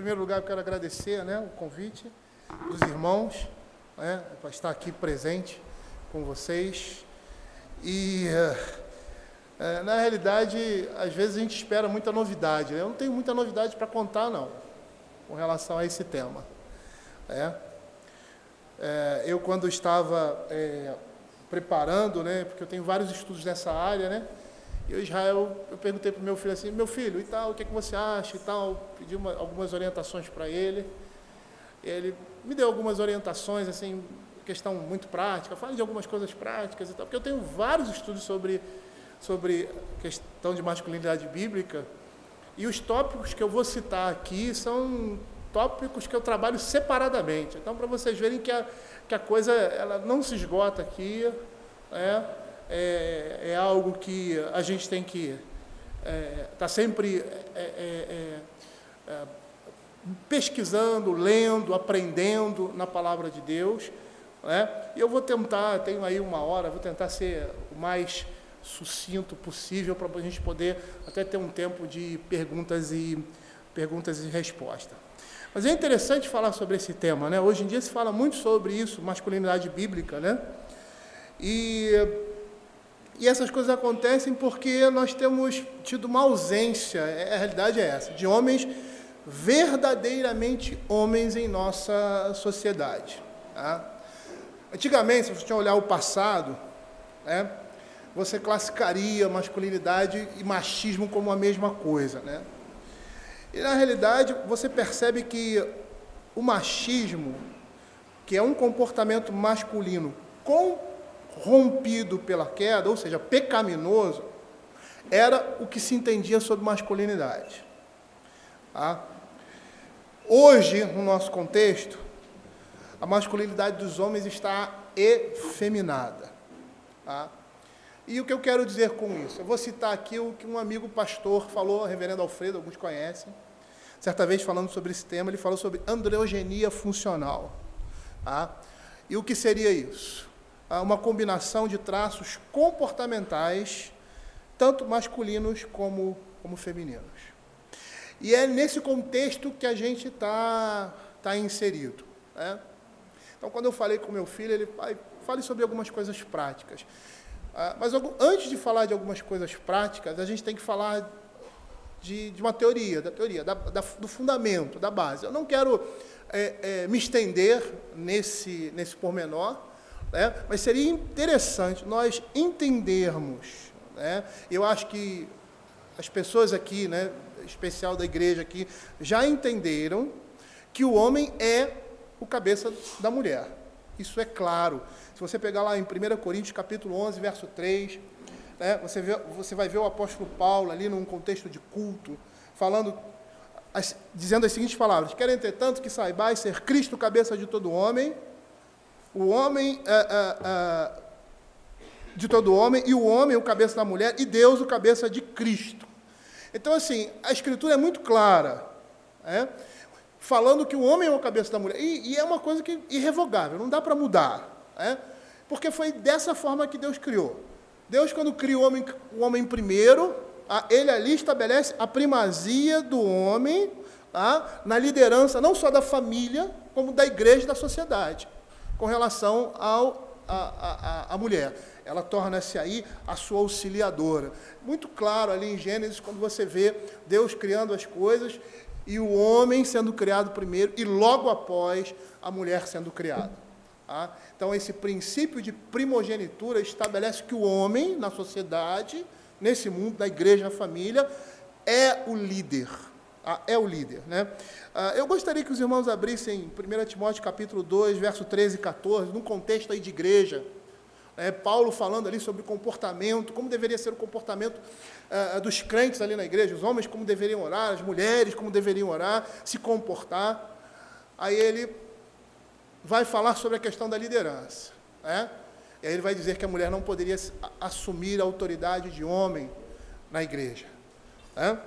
primeiro lugar, eu quero agradecer né, o convite dos irmãos né, para estar aqui presente com vocês. E, é, na realidade, às vezes a gente espera muita novidade. Né? Eu não tenho muita novidade para contar, não, com relação a esse tema. É, é, eu, quando estava preparando, né, porque eu tenho vários estudos nessa área, né, e o Israel, eu perguntei para o meu filho assim, meu filho, e tal, o que, é que você acha e tal, pedi uma, algumas orientações para ele. Ele me deu algumas orientações, assim, questão muito prática, fale de algumas coisas práticas e tal, porque eu tenho vários estudos sobre, sobre questão de masculinidade bíblica, e os tópicos que eu vou citar aqui são tópicos que eu trabalho separadamente. Então, para vocês verem que a, que a coisa ela não se esgota aqui, né? É, é algo que a gente tem que estar é, tá sempre é, é, pesquisando, lendo, aprendendo na palavra de Deus. Né? E eu vou tentar, tenho aí uma hora, vou tentar ser o mais sucinto possível para a gente poder até ter um tempo de perguntas e perguntas e respostas. Mas é interessante falar sobre esse tema, né? Hoje em dia se fala muito sobre isso, masculinidade bíblica, né? E e essas coisas acontecem porque nós temos tido uma ausência, é, a realidade é essa, de homens verdadeiramente homens em nossa sociedade. Tá? Antigamente, se você olhar o passado, né, você classificaria masculinidade e machismo como a mesma coisa. Né? E na realidade, você percebe que o machismo, que é um comportamento masculino com rompido pela queda, ou seja, pecaminoso, era o que se entendia sobre masculinidade. Tá? Hoje, no nosso contexto, a masculinidade dos homens está efeminada. Tá? E o que eu quero dizer com isso? Eu vou citar aqui o que um amigo pastor falou, reverendo Alfredo, alguns conhecem. Certa vez, falando sobre esse tema, ele falou sobre androgenia funcional. Tá? E o que seria isso? Uma combinação de traços comportamentais, tanto masculinos como, como femininos. E é nesse contexto que a gente está tá inserido. Né? Então, quando eu falei com meu filho, ele fale sobre algumas coisas práticas. Ah, mas antes de falar de algumas coisas práticas, a gente tem que falar de, de uma teoria, da teoria, da, da, do fundamento, da base. Eu não quero é, é, me estender nesse, nesse pormenor, né? Mas seria interessante nós entendermos. Né? Eu acho que as pessoas aqui, né, especial da igreja aqui, já entenderam que o homem é o cabeça da mulher. Isso é claro. Se você pegar lá em 1 Coríntios capítulo 11, verso 3, né, você, vê, você vai ver o apóstolo Paulo ali num contexto de culto, falando, as, dizendo as seguintes palavras: Querem, entretanto, que saibais ser Cristo cabeça de todo homem, o homem é, é, é, de todo homem, e o homem o cabeça da mulher, e Deus o cabeça de Cristo. Então, assim, a Escritura é muito clara, é? falando que o homem é o cabeça da mulher. E, e é uma coisa que irrevogável, não dá para mudar. É? Porque foi dessa forma que Deus criou. Deus, quando cria o homem, o homem primeiro, ele ali estabelece a primazia do homem tá? na liderança não só da família, como da igreja e da sociedade com relação ao, a, a, a mulher. Ela torna-se aí a sua auxiliadora. Muito claro ali em Gênesis, quando você vê Deus criando as coisas e o homem sendo criado primeiro e logo após a mulher sendo criada. Tá? Então, esse princípio de primogenitura estabelece que o homem, na sociedade, nesse mundo, na igreja, na família, é o líder. Tá? É o líder. Né? Ah, eu gostaria que os irmãos abrissem 1 Timóteo capítulo 2, verso 13 e 14, num contexto aí de igreja. É, Paulo falando ali sobre comportamento, como deveria ser o comportamento uh, dos crentes ali na igreja, os homens como deveriam orar, as mulheres como deveriam orar, se comportar. Aí ele vai falar sobre a questão da liderança. Né? E aí ele vai dizer que a mulher não poderia assumir a autoridade de homem na igreja. Né?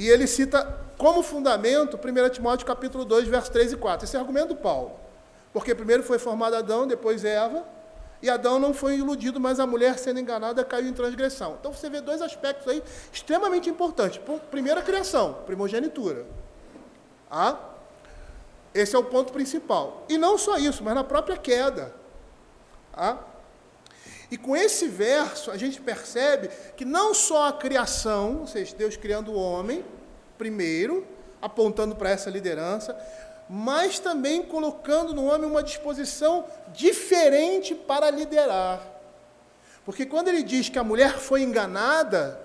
E ele cita como fundamento 1 Timóteo capítulo 2, versos 3 e 4. Esse é o argumento do Paulo. Porque primeiro foi formado Adão, depois Eva, e Adão não foi iludido, mas a mulher sendo enganada caiu em transgressão. Então você vê dois aspectos aí extremamente importantes. Primeiro, a criação, primogenitura. Ah? Esse é o ponto principal. E não só isso, mas na própria queda. Ah? E com esse verso, a gente percebe que não só a criação, ou seja, Deus criando o homem, primeiro, apontando para essa liderança, mas também colocando no homem uma disposição diferente para liderar. Porque quando ele diz que a mulher foi enganada,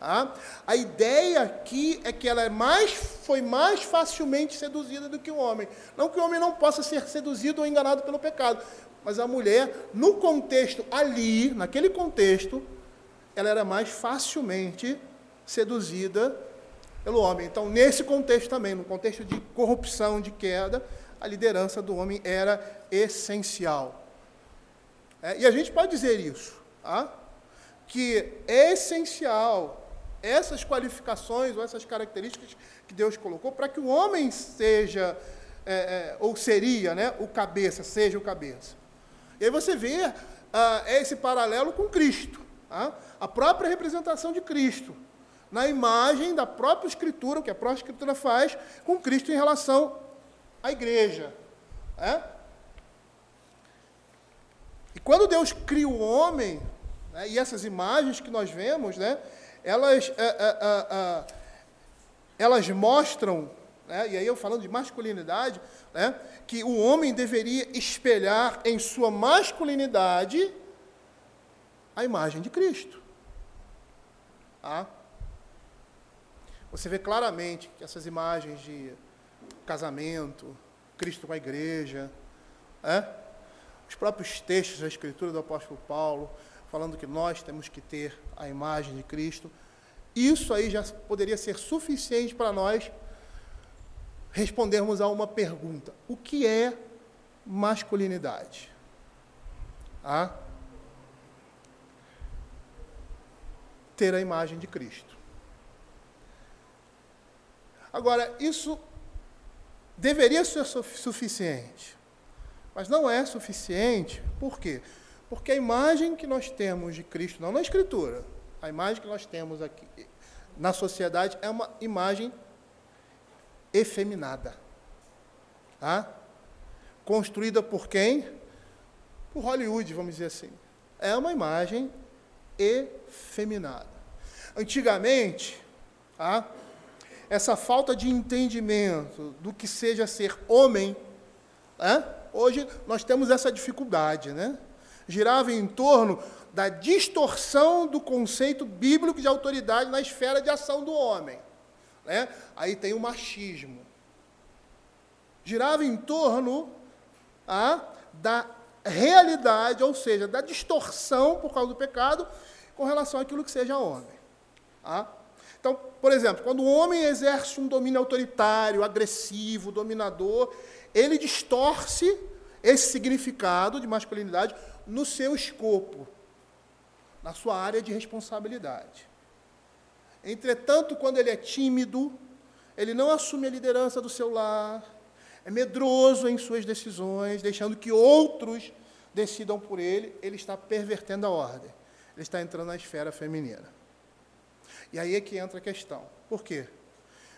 ah, a ideia aqui é que ela é mais, foi mais facilmente seduzida do que o homem. Não que o homem não possa ser seduzido ou enganado pelo pecado, mas a mulher, no contexto ali, naquele contexto, ela era mais facilmente seduzida pelo homem. Então, nesse contexto também, no contexto de corrupção, de queda, a liderança do homem era essencial. É, e a gente pode dizer isso, tá? que é essencial essas qualificações ou essas características que Deus colocou para que o homem seja, é, é, ou seria, né, o cabeça, seja o cabeça. E aí você vê ah, esse paralelo com Cristo, tá? a própria representação de Cristo na imagem da própria Escritura, o que a própria Escritura faz com Cristo em relação à igreja. É? E quando Deus cria o homem, né, e essas imagens que nós vemos, né, elas, é, é, é, elas mostram, né, e aí eu falando de masculinidade, né, que o homem deveria espelhar em sua masculinidade a imagem de Cristo. Ah? Você vê claramente que essas imagens de casamento, Cristo com a igreja, é? os próprios textos da Escritura do apóstolo Paulo, falando que nós temos que ter a imagem de Cristo, isso aí já poderia ser suficiente para nós respondermos a uma pergunta: o que é masculinidade? Ah? Ter a imagem de Cristo. Agora, isso deveria ser suficiente, mas não é suficiente, por quê? Porque a imagem que nós temos de Cristo, não na Escritura, a imagem que nós temos aqui na sociedade é uma imagem efeminada. Tá? Construída por quem? Por Hollywood, vamos dizer assim. É uma imagem efeminada. Antigamente, tá? essa falta de entendimento do que seja ser homem, né? hoje nós temos essa dificuldade, né? Girava em torno da distorção do conceito bíblico de autoridade na esfera de ação do homem. Né? Aí tem o machismo. Girava em torno ah, da realidade, ou seja, da distorção por causa do pecado, com relação àquilo que seja homem. Ah? Então, por exemplo, quando o homem exerce um domínio autoritário, agressivo, dominador, ele distorce esse significado de masculinidade no seu escopo, na sua área de responsabilidade. Entretanto, quando ele é tímido, ele não assume a liderança do seu lar, é medroso em suas decisões, deixando que outros decidam por ele, ele está pervertendo a ordem. Ele está entrando na esfera feminina. E aí é que entra a questão. Por quê?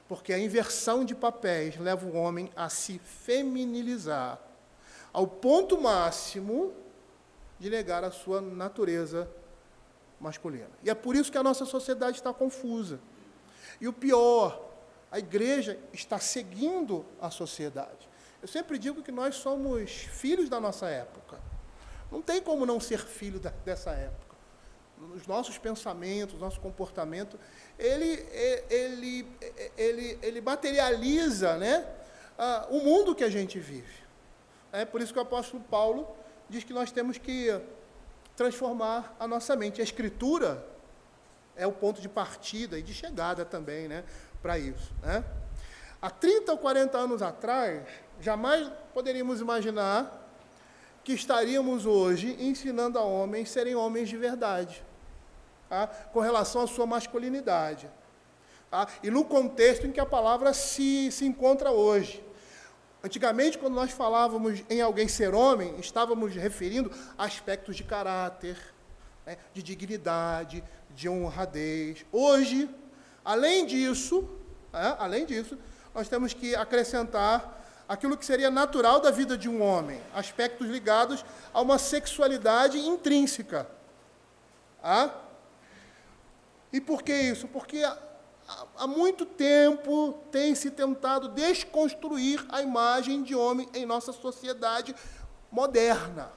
Porque a inversão de papéis leva o homem a se feminilizar ao ponto máximo de negar a sua natureza masculina. E é por isso que a nossa sociedade está confusa. E o pior, a igreja está seguindo a sociedade. Eu sempre digo que nós somos filhos da nossa época. Não tem como não ser filho da, dessa época nos nossos pensamentos, nosso comportamento, ele, ele, ele, ele materializa né, o mundo que a gente vive. É por isso que o apóstolo Paulo diz que nós temos que transformar a nossa mente. A escritura é o ponto de partida e de chegada também né, para isso. Né? Há 30 ou 40 anos atrás, jamais poderíamos imaginar que estaríamos hoje ensinando a homens serem homens de verdade tá? com relação à sua masculinidade. Tá? E no contexto em que a palavra se, se encontra hoje. Antigamente, quando nós falávamos em alguém ser homem, estávamos referindo a aspectos de caráter, né, de dignidade, de honradez. Hoje, além disso, é, além disso, nós temos que acrescentar aquilo que seria natural da vida de um homem, aspectos ligados a uma sexualidade intrínseca. Ah? E por que isso? Porque há, muito tempo tem se tentado desconstruir a imagem de homem em nossa sociedade moderna.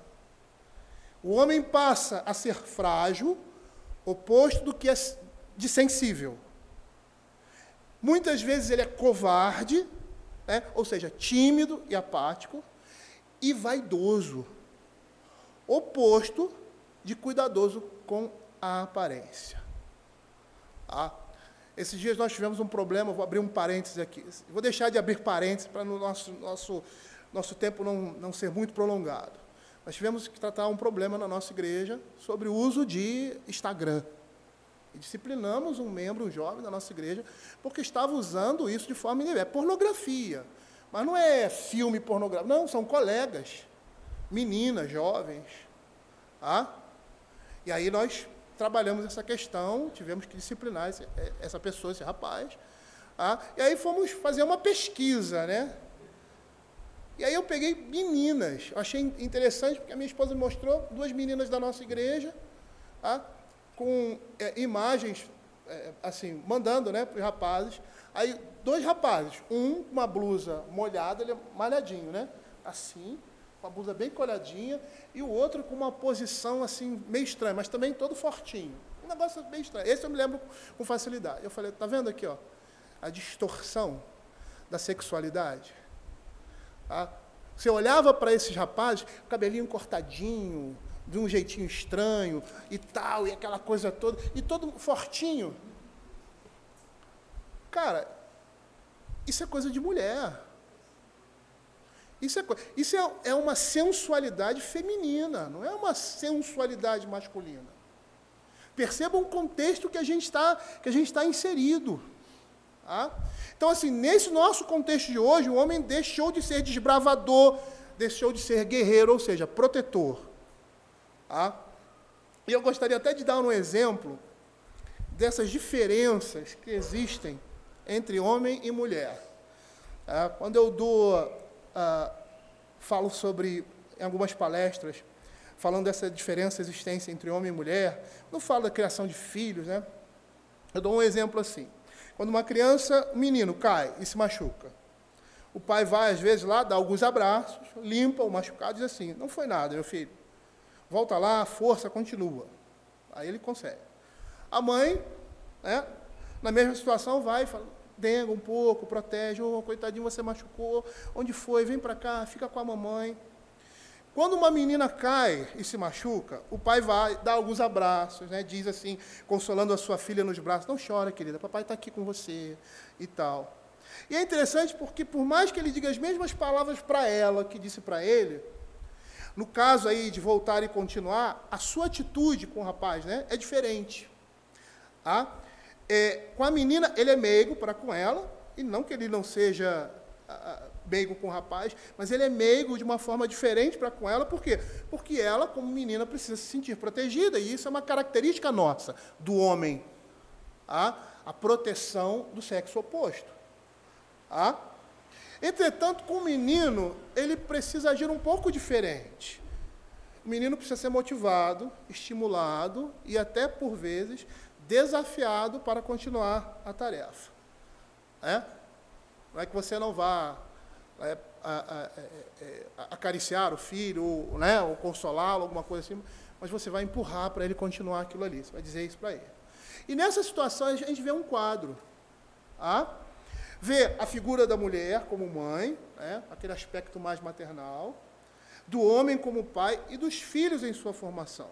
O homem passa a ser frágil, oposto do que é de sensível. Muitas vezes ele é covarde, né? ou seja, tímido e apático, e vaidoso, oposto de cuidadoso com a aparência. Ah, esses dias nós tivemos um problema, vou abrir um parênteses aqui. Vou deixar de abrir parênteses para o nosso, nosso, nosso tempo não, não ser muito prolongado. Nós tivemos que tratar um problema na nossa igreja sobre o uso de Instagram. E disciplinamos um membro, um jovem da nossa igreja, porque estava usando isso de forma indevida. É pornografia. Mas não é filme pornográfico. Não, são colegas, meninas, jovens. Ah? E aí nós trabalhamos essa questão, tivemos que disciplinar esse, é, essa pessoa, esse rapaz. Ah? E aí fomos fazer uma pesquisa, né? E aí eu peguei meninas. Achei interessante, porque a minha esposa me mostrou duas meninas da nossa igreja. Ah? com é, imagens, é, assim, mandando né, para os rapazes. Aí, dois rapazes, um com uma blusa molhada, ele é malhadinho, né? Assim, com a blusa bem colhadinha, e o outro com uma posição, assim, meio estranha, mas também todo fortinho. Um negócio bem estranho. Esse eu me lembro com facilidade. Eu falei, tá vendo aqui, ó, a distorção da sexualidade? Tá? Você olhava para esses rapazes, cabelinho cortadinho, de um jeitinho estranho e tal, e aquela coisa toda, e todo fortinho. Cara, isso é coisa de mulher. Isso, é, isso é, é uma sensualidade feminina, não é uma sensualidade masculina. Percebam o contexto que a gente está está inserido. Tá? Então, assim, nesse nosso contexto de hoje, o homem deixou de ser desbravador, deixou de ser guerreiro, ou seja, protetor. Tá? E eu gostaria até de dar um exemplo dessas diferenças que existem entre homem e mulher. Tá? Quando eu dou, ah, falo sobre, em algumas palestras, falando dessa diferença existência entre homem e mulher, não falo da criação de filhos, né? Eu dou um exemplo assim. Quando uma criança, um menino, cai e se machuca, o pai vai, às vezes, lá, dá alguns abraços, limpa o machucado e diz assim: Não foi nada, meu filho volta lá, força continua. Aí ele consegue. A mãe, né, na mesma situação, vai e fala, denga um pouco, protege, oh, coitadinho, você machucou, onde foi? Vem para cá, fica com a mamãe. Quando uma menina cai e se machuca, o pai vai, dá alguns abraços, né, diz assim, consolando a sua filha nos braços, não chora, querida, papai está aqui com você e tal. E é interessante porque, por mais que ele diga as mesmas palavras para ela que disse para ele, no caso aí de voltar e continuar, a sua atitude com o rapaz né, é diferente. Tá? É, com a menina, ele é meigo para com ela, e não que ele não seja a, meigo com o rapaz, mas ele é meigo de uma forma diferente para com ela, por quê? Porque ela, como menina, precisa se sentir protegida, e isso é uma característica nossa, do homem. Tá? A proteção do sexo oposto. Tá? Entretanto, com o menino, ele precisa agir um pouco diferente. O menino precisa ser motivado, estimulado e até, por vezes, desafiado para continuar a tarefa. É? Não é que você não vá é, a, a, a, é, é, acariciar o filho, ou, né, ou consolá-lo, alguma coisa assim, mas você vai empurrar para ele continuar aquilo ali. Você vai dizer isso para ele. E nessa situação a gente vê um quadro. Ah? vê a figura da mulher como mãe, né, aquele aspecto mais maternal, do homem como pai e dos filhos em sua formação.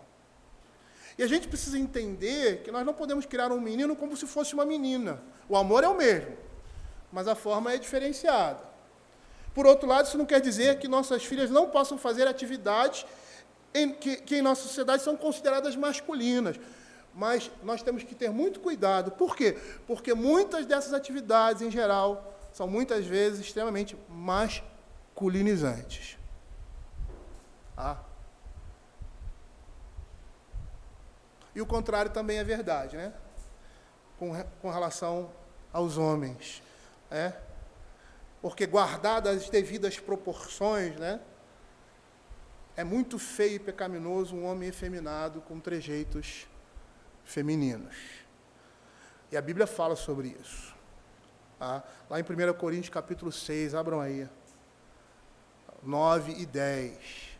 E a gente precisa entender que nós não podemos criar um menino como se fosse uma menina. O amor é o mesmo, mas a forma é diferenciada. Por outro lado, isso não quer dizer que nossas filhas não possam fazer atividades em, que, que em nossa sociedade são consideradas masculinas. Mas nós temos que ter muito cuidado. Por quê? Porque muitas dessas atividades, em geral, são muitas vezes extremamente masculinizantes. Ah. E o contrário também é verdade, né? Com, com relação aos homens. É? porque guardadas as devidas proporções, né? É muito feio e pecaminoso um homem efeminado com trejeitos femininos. E a Bíblia fala sobre isso. Tá? Lá em 1 Coríntios capítulo 6, abram aí. 9 e 10.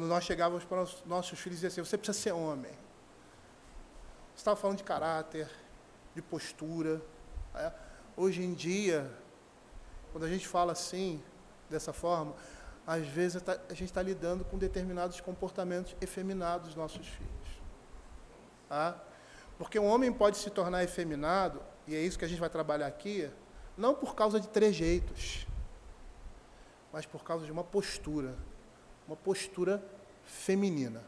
Quando nós chegávamos para os nossos filhos e assim, você precisa ser homem. Você estava falando de caráter, de postura. É? Hoje em dia, quando a gente fala assim, dessa forma, às vezes tá, a gente está lidando com determinados comportamentos efeminados dos nossos filhos. Tá? Porque um homem pode se tornar efeminado, e é isso que a gente vai trabalhar aqui, não por causa de trejeitos, mas por causa de uma postura uma postura feminina,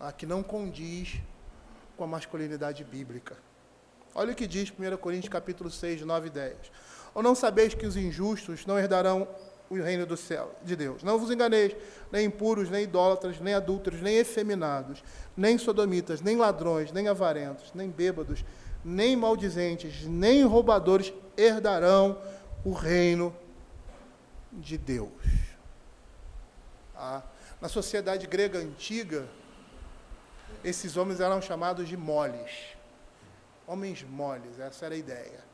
a que não condiz com a masculinidade bíblica. Olha o que diz 1 Coríntios capítulo 6, 9 e 10. Ou não sabeis que os injustos não herdarão o reino do céu, de Deus. Não vos enganeis, nem impuros, nem idólatras, nem adúlteros, nem efeminados, nem sodomitas, nem ladrões, nem avarentos, nem bêbados, nem maldizentes, nem roubadores herdarão o reino de Deus. Na sociedade grega antiga, esses homens eram chamados de moles. Homens moles, essa era a ideia.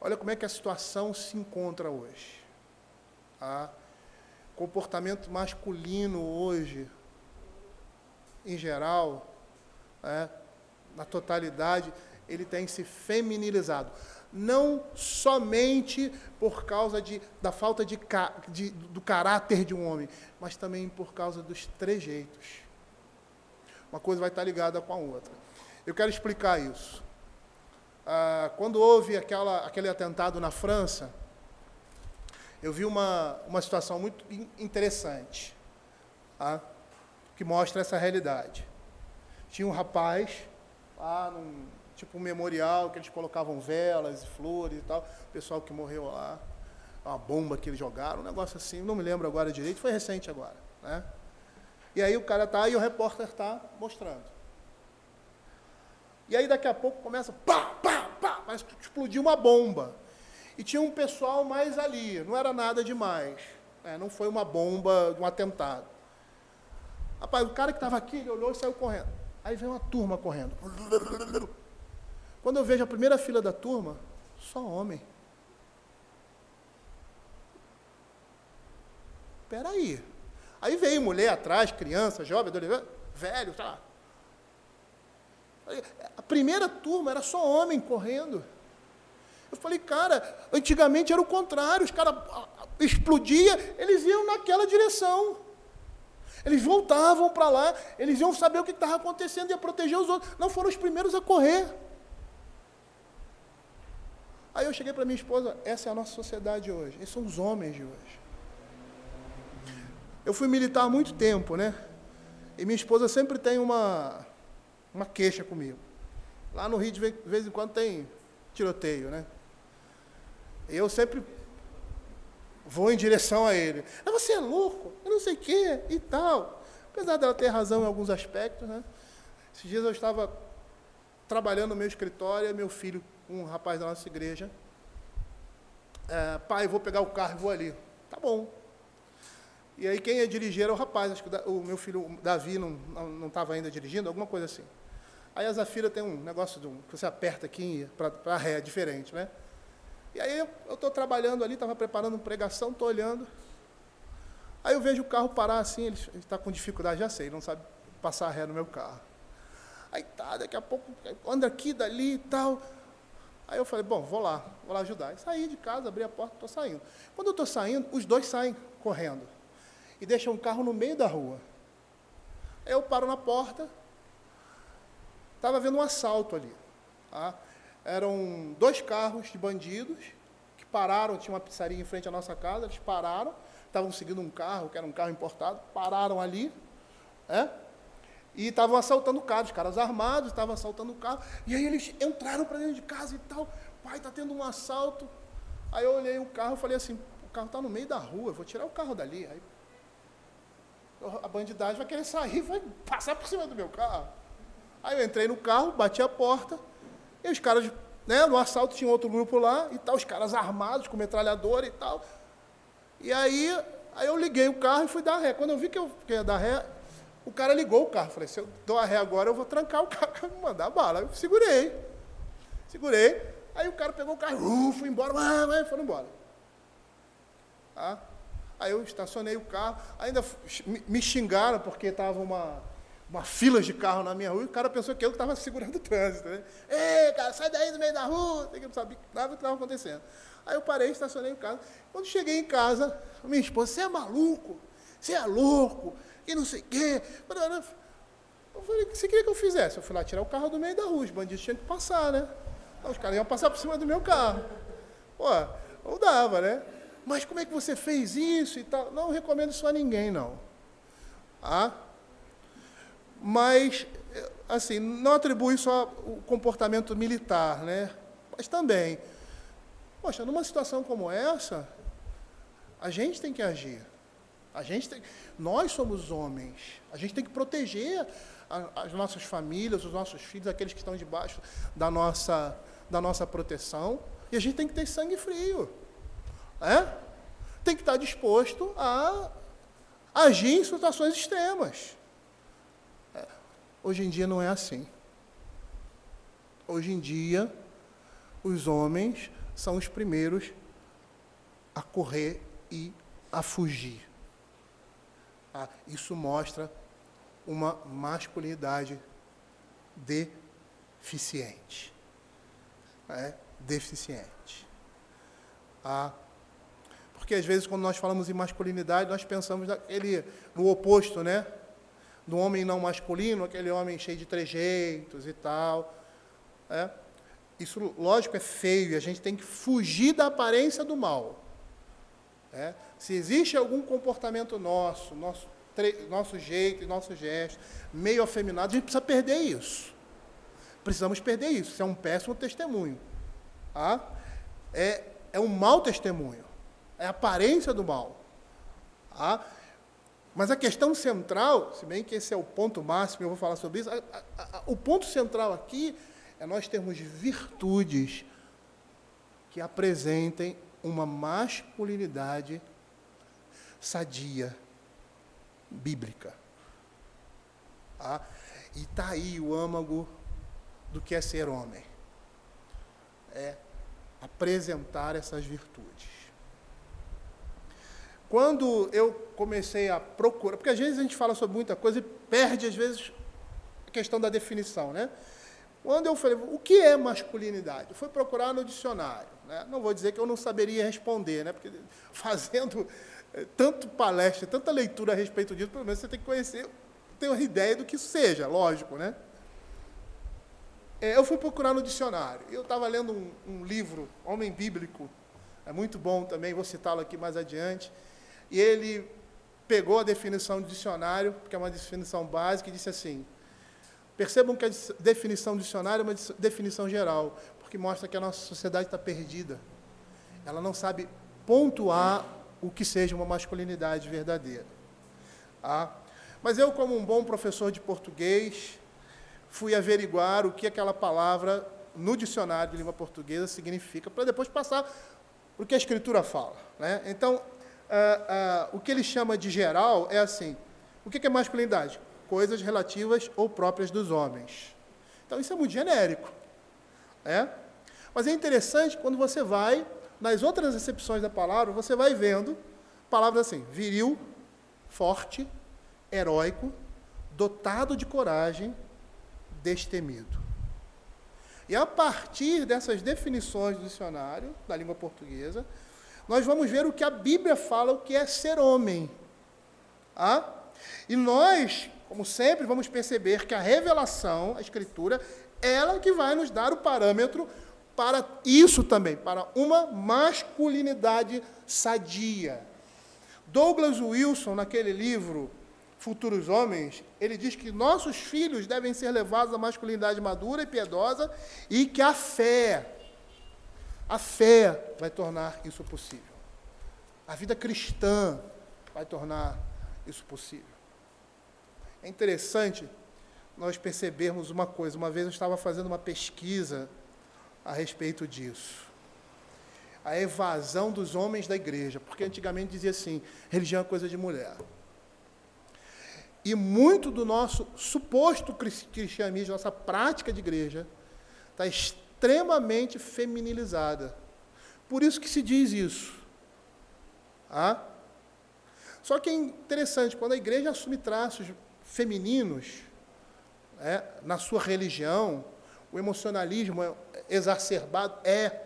Olha como é que a situação se encontra hoje. Ah, comportamento masculino hoje, em geral, é, na totalidade, ele tem se feminilizado não somente por causa de, da falta de, de, do caráter de um homem, mas também por causa dos trejeitos. Uma coisa vai estar ligada com a outra. Eu quero explicar isso. Ah, quando houve aquela, aquele atentado na França, eu vi uma, uma situação muito interessante, tá? que mostra essa realidade. Tinha um rapaz lá num, tipo um memorial que eles colocavam velas e flores e tal, o pessoal que morreu lá, uma bomba que eles jogaram, um negócio assim, não me lembro agora direito, foi recente agora, né? E aí o cara tá e o repórter está mostrando. E aí daqui a pouco começa pá, pá, pá, mas explodiu uma bomba. E tinha um pessoal mais ali, não era nada demais. Né? Não foi uma bomba, um atentado. Rapaz, o cara que estava aqui, ele olhou e saiu correndo. Aí veio uma turma correndo. Quando eu vejo a primeira fila da turma, só homem. Espera aí. Aí veio mulher atrás, criança, jovem, adolescente, velho, tá. A primeira turma era só homem correndo. Eu falei, cara, antigamente era o contrário, os caras explodia, eles iam naquela direção. Eles voltavam para lá, eles iam saber o que estava acontecendo e proteger os outros. Não foram os primeiros a correr. Aí eu cheguei para minha esposa, essa é a nossa sociedade hoje, esses são os homens de hoje. Eu fui militar há muito tempo, né? E minha esposa sempre tem uma, uma queixa comigo. Lá no Rio, de vez em quando, tem tiroteio, né? E eu sempre vou em direção a ele. Ah, você é louco, eu não sei o quê e tal. Apesar dela ter razão em alguns aspectos, né? Esses dias eu estava trabalhando no meu escritório e meu filho um rapaz da nossa igreja. É, pai, vou pegar o carro e vou ali. Tá bom. E aí quem ia dirigir era o rapaz, acho que o meu filho Davi não estava ainda dirigindo, alguma coisa assim. Aí a Zafira tem um negócio um, que você aperta aqui para ré, diferente, né? E aí eu estou trabalhando ali, estava preparando uma pregação, estou olhando. Aí eu vejo o carro parar assim, ele está com dificuldade, já sei, não sabe passar ré no meu carro. Aí tá, daqui a pouco anda aqui, dali e tal. Aí eu falei, bom, vou lá, vou lá ajudar. E saí de casa, abri a porta, estou saindo. Quando eu estou saindo, os dois saem correndo. E deixam o carro no meio da rua. Aí eu paro na porta. Estava vendo um assalto ali. Tá? Eram dois carros de bandidos que pararam, tinha uma pizzaria em frente à nossa casa, eles pararam, estavam seguindo um carro, que era um carro importado, pararam ali. É? E estavam assaltando o carro, os caras armados estavam assaltando o carro. E aí eles entraram para dentro de casa e tal. Pai, está tendo um assalto. Aí eu olhei o carro e falei assim, carro está no meio da rua, vou tirar o carro dali. Aí, a bandidagem vai querer sair, vai passar por cima do meu carro. Aí eu entrei no carro, bati a porta, e os caras, né, no assalto tinha outro grupo lá, e tal, os caras armados com metralhadora e tal. E aí, aí eu liguei o carro e fui dar ré. Quando eu vi que eu ia dar ré, o cara ligou o carro. Falei, se eu dou a ré agora, eu vou trancar o carro me mandar bala. Eu segurei. Segurei. Aí o cara pegou o carro, uh, foi embora, foi embora. Ah, aí eu estacionei o carro, ainda me xingaram porque estava uma, uma fila de carro na minha rua e o cara pensou que eu estava segurando o trânsito. Né? Ei, cara, sai daí do meio da rua, eu não sabia nada do que estava acontecendo. Aí eu parei, estacionei o carro. Quando cheguei em casa, minha esposa, você é maluco, você é louco, e não sei o quê. Eu falei, o que você queria que eu fizesse? Eu fui lá tirar o carro do meio da rua, os bandidos tinham que passar, né? Então, os caras iam passar por cima do meu carro. Pô, não dava, né? Mas como é que você fez isso e tal? Não recomendo isso a ninguém, não. Ah? Mas, assim, não atribui só o comportamento militar, né? Mas também, poxa, numa situação como essa, a gente tem que agir. A gente tem, nós somos homens. A gente tem que proteger a, as nossas famílias, os nossos filhos, aqueles que estão debaixo da nossa, da nossa proteção. E a gente tem que ter sangue frio. É? Tem que estar disposto a agir em situações extremas. É. Hoje em dia não é assim. Hoje em dia, os homens são os primeiros a correr e a fugir. Ah, isso mostra uma masculinidade deficiente. É, deficiente. Ah, porque às vezes quando nós falamos em masculinidade, nós pensamos naquele, no oposto, né? Do homem não masculino, aquele homem cheio de trejeitos e tal. É? Isso, lógico, é feio, a gente tem que fugir da aparência do mal. É? Se existe algum comportamento nosso, nosso, nosso jeito, nosso gesto, meio afeminado, a gente precisa perder isso. Precisamos perder isso. Isso é um péssimo testemunho. Ah? É, é um mau testemunho. É a aparência do mal. Ah? Mas a questão central, se bem que esse é o ponto máximo, eu vou falar sobre isso, a, a, a, o ponto central aqui é nós termos virtudes que apresentem uma masculinidade sadia, bíblica. Ah, e está aí o âmago do que é ser homem. É apresentar essas virtudes. Quando eu comecei a procurar, porque às vezes a gente fala sobre muita coisa e perde, às vezes, a questão da definição, né? Quando eu falei, o que é masculinidade? Eu fui procurar no dicionário. Né? Não vou dizer que eu não saberia responder, né? porque fazendo eh, tanto palestra, tanta leitura a respeito disso, pelo menos você tem que conhecer, ter uma ideia do que isso seja, lógico. Né? É, eu fui procurar no dicionário. Eu estava lendo um, um, livro, Homem Bíblico, é muito bom também, vou citá-lo aqui mais adiante. E ele pegou a definição do dicionário, que é uma definição básica, e disse assim: Percebam que a definição do dicionário é uma definição geral, porque mostra que a nossa sociedade está perdida. Ela não sabe pontuar o que seja uma masculinidade verdadeira. Ah, mas eu, como um bom professor de português, fui averiguar o que aquela palavra no dicionário de língua portuguesa significa, para depois passar o que a Escritura fala. Né? Então, ah, ah, o que ele chama de geral é assim: o que é masculinidade? coisas relativas ou próprias dos homens. Então, isso é muito genérico. É? Mas é interessante quando você vai, nas outras acepções da palavra, você vai vendo palavras assim: viril, forte, heróico, dotado de coragem, destemido. E a partir dessas definições do dicionário da língua portuguesa, nós vamos ver o que a Bíblia fala o que é ser homem. Ah? E nós, como sempre, vamos perceber que a revelação, a Escritura, ela que vai nos dar o parâmetro para isso também, para uma masculinidade sadia. Douglas Wilson, naquele livro Futuros Homens, ele diz que nossos filhos devem ser levados à masculinidade madura e piedosa e que a fé, a fé vai tornar isso possível. A vida cristã vai tornar isso possível. É interessante nós percebermos uma coisa. Uma vez eu estava fazendo uma pesquisa a respeito disso. A evasão dos homens da igreja, porque antigamente dizia assim: religião é coisa de mulher. E muito do nosso suposto cristianismo, nossa prática de igreja, está extremamente feminilizada. Por isso que se diz isso. Ah? Só que é interessante, quando a igreja assume traços femininos é, na sua religião, o emocionalismo exacerbado é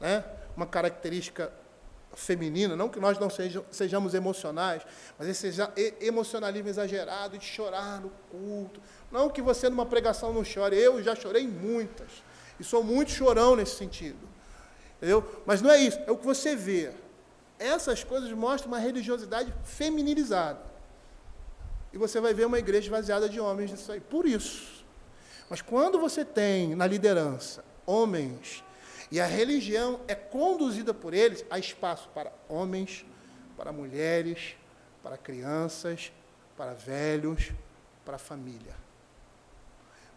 né, uma característica feminina, não que nós não sejamos emocionais, mas esse emocionalismo exagerado de chorar no culto. Não que você numa pregação não chore, eu já chorei muitas, e sou muito chorão nesse sentido. Entendeu? Mas não é isso, é o que você vê. Essas coisas mostram uma religiosidade feminilizada. E você vai ver uma igreja esvaziada de homens nisso aí. Por isso. Mas quando você tem na liderança homens e a religião é conduzida por eles, há espaço para homens, para mulheres, para crianças, para velhos, para família.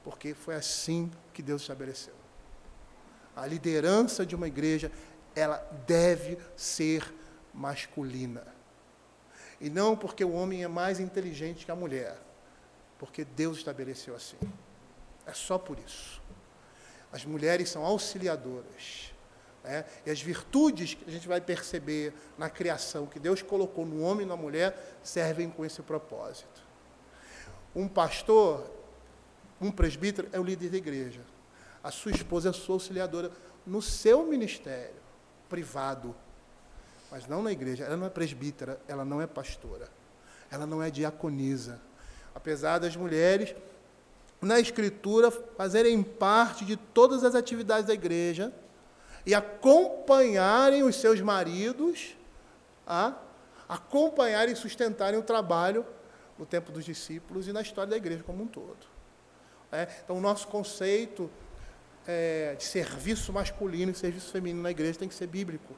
Porque foi assim que Deus estabeleceu. A liderança de uma igreja, ela deve ser masculina. E não porque o homem é mais inteligente que a mulher, porque Deus estabeleceu assim. É só por isso. As mulheres são auxiliadoras. Né? E as virtudes que a gente vai perceber na criação, que Deus colocou no homem e na mulher, servem com esse propósito. Um pastor, um presbítero, é o líder da igreja. A sua esposa é a sua auxiliadora no seu ministério privado, mas não na igreja. Ela não é presbítera, ela não é pastora, ela não é diaconisa. Apesar das mulheres na Escritura fazerem parte de todas as atividades da igreja e acompanharem os seus maridos, a acompanharem e sustentarem o trabalho no tempo dos discípulos e na história da igreja como um todo. É, então, o nosso conceito é, de serviço masculino e serviço feminino na igreja tem que ser bíblico.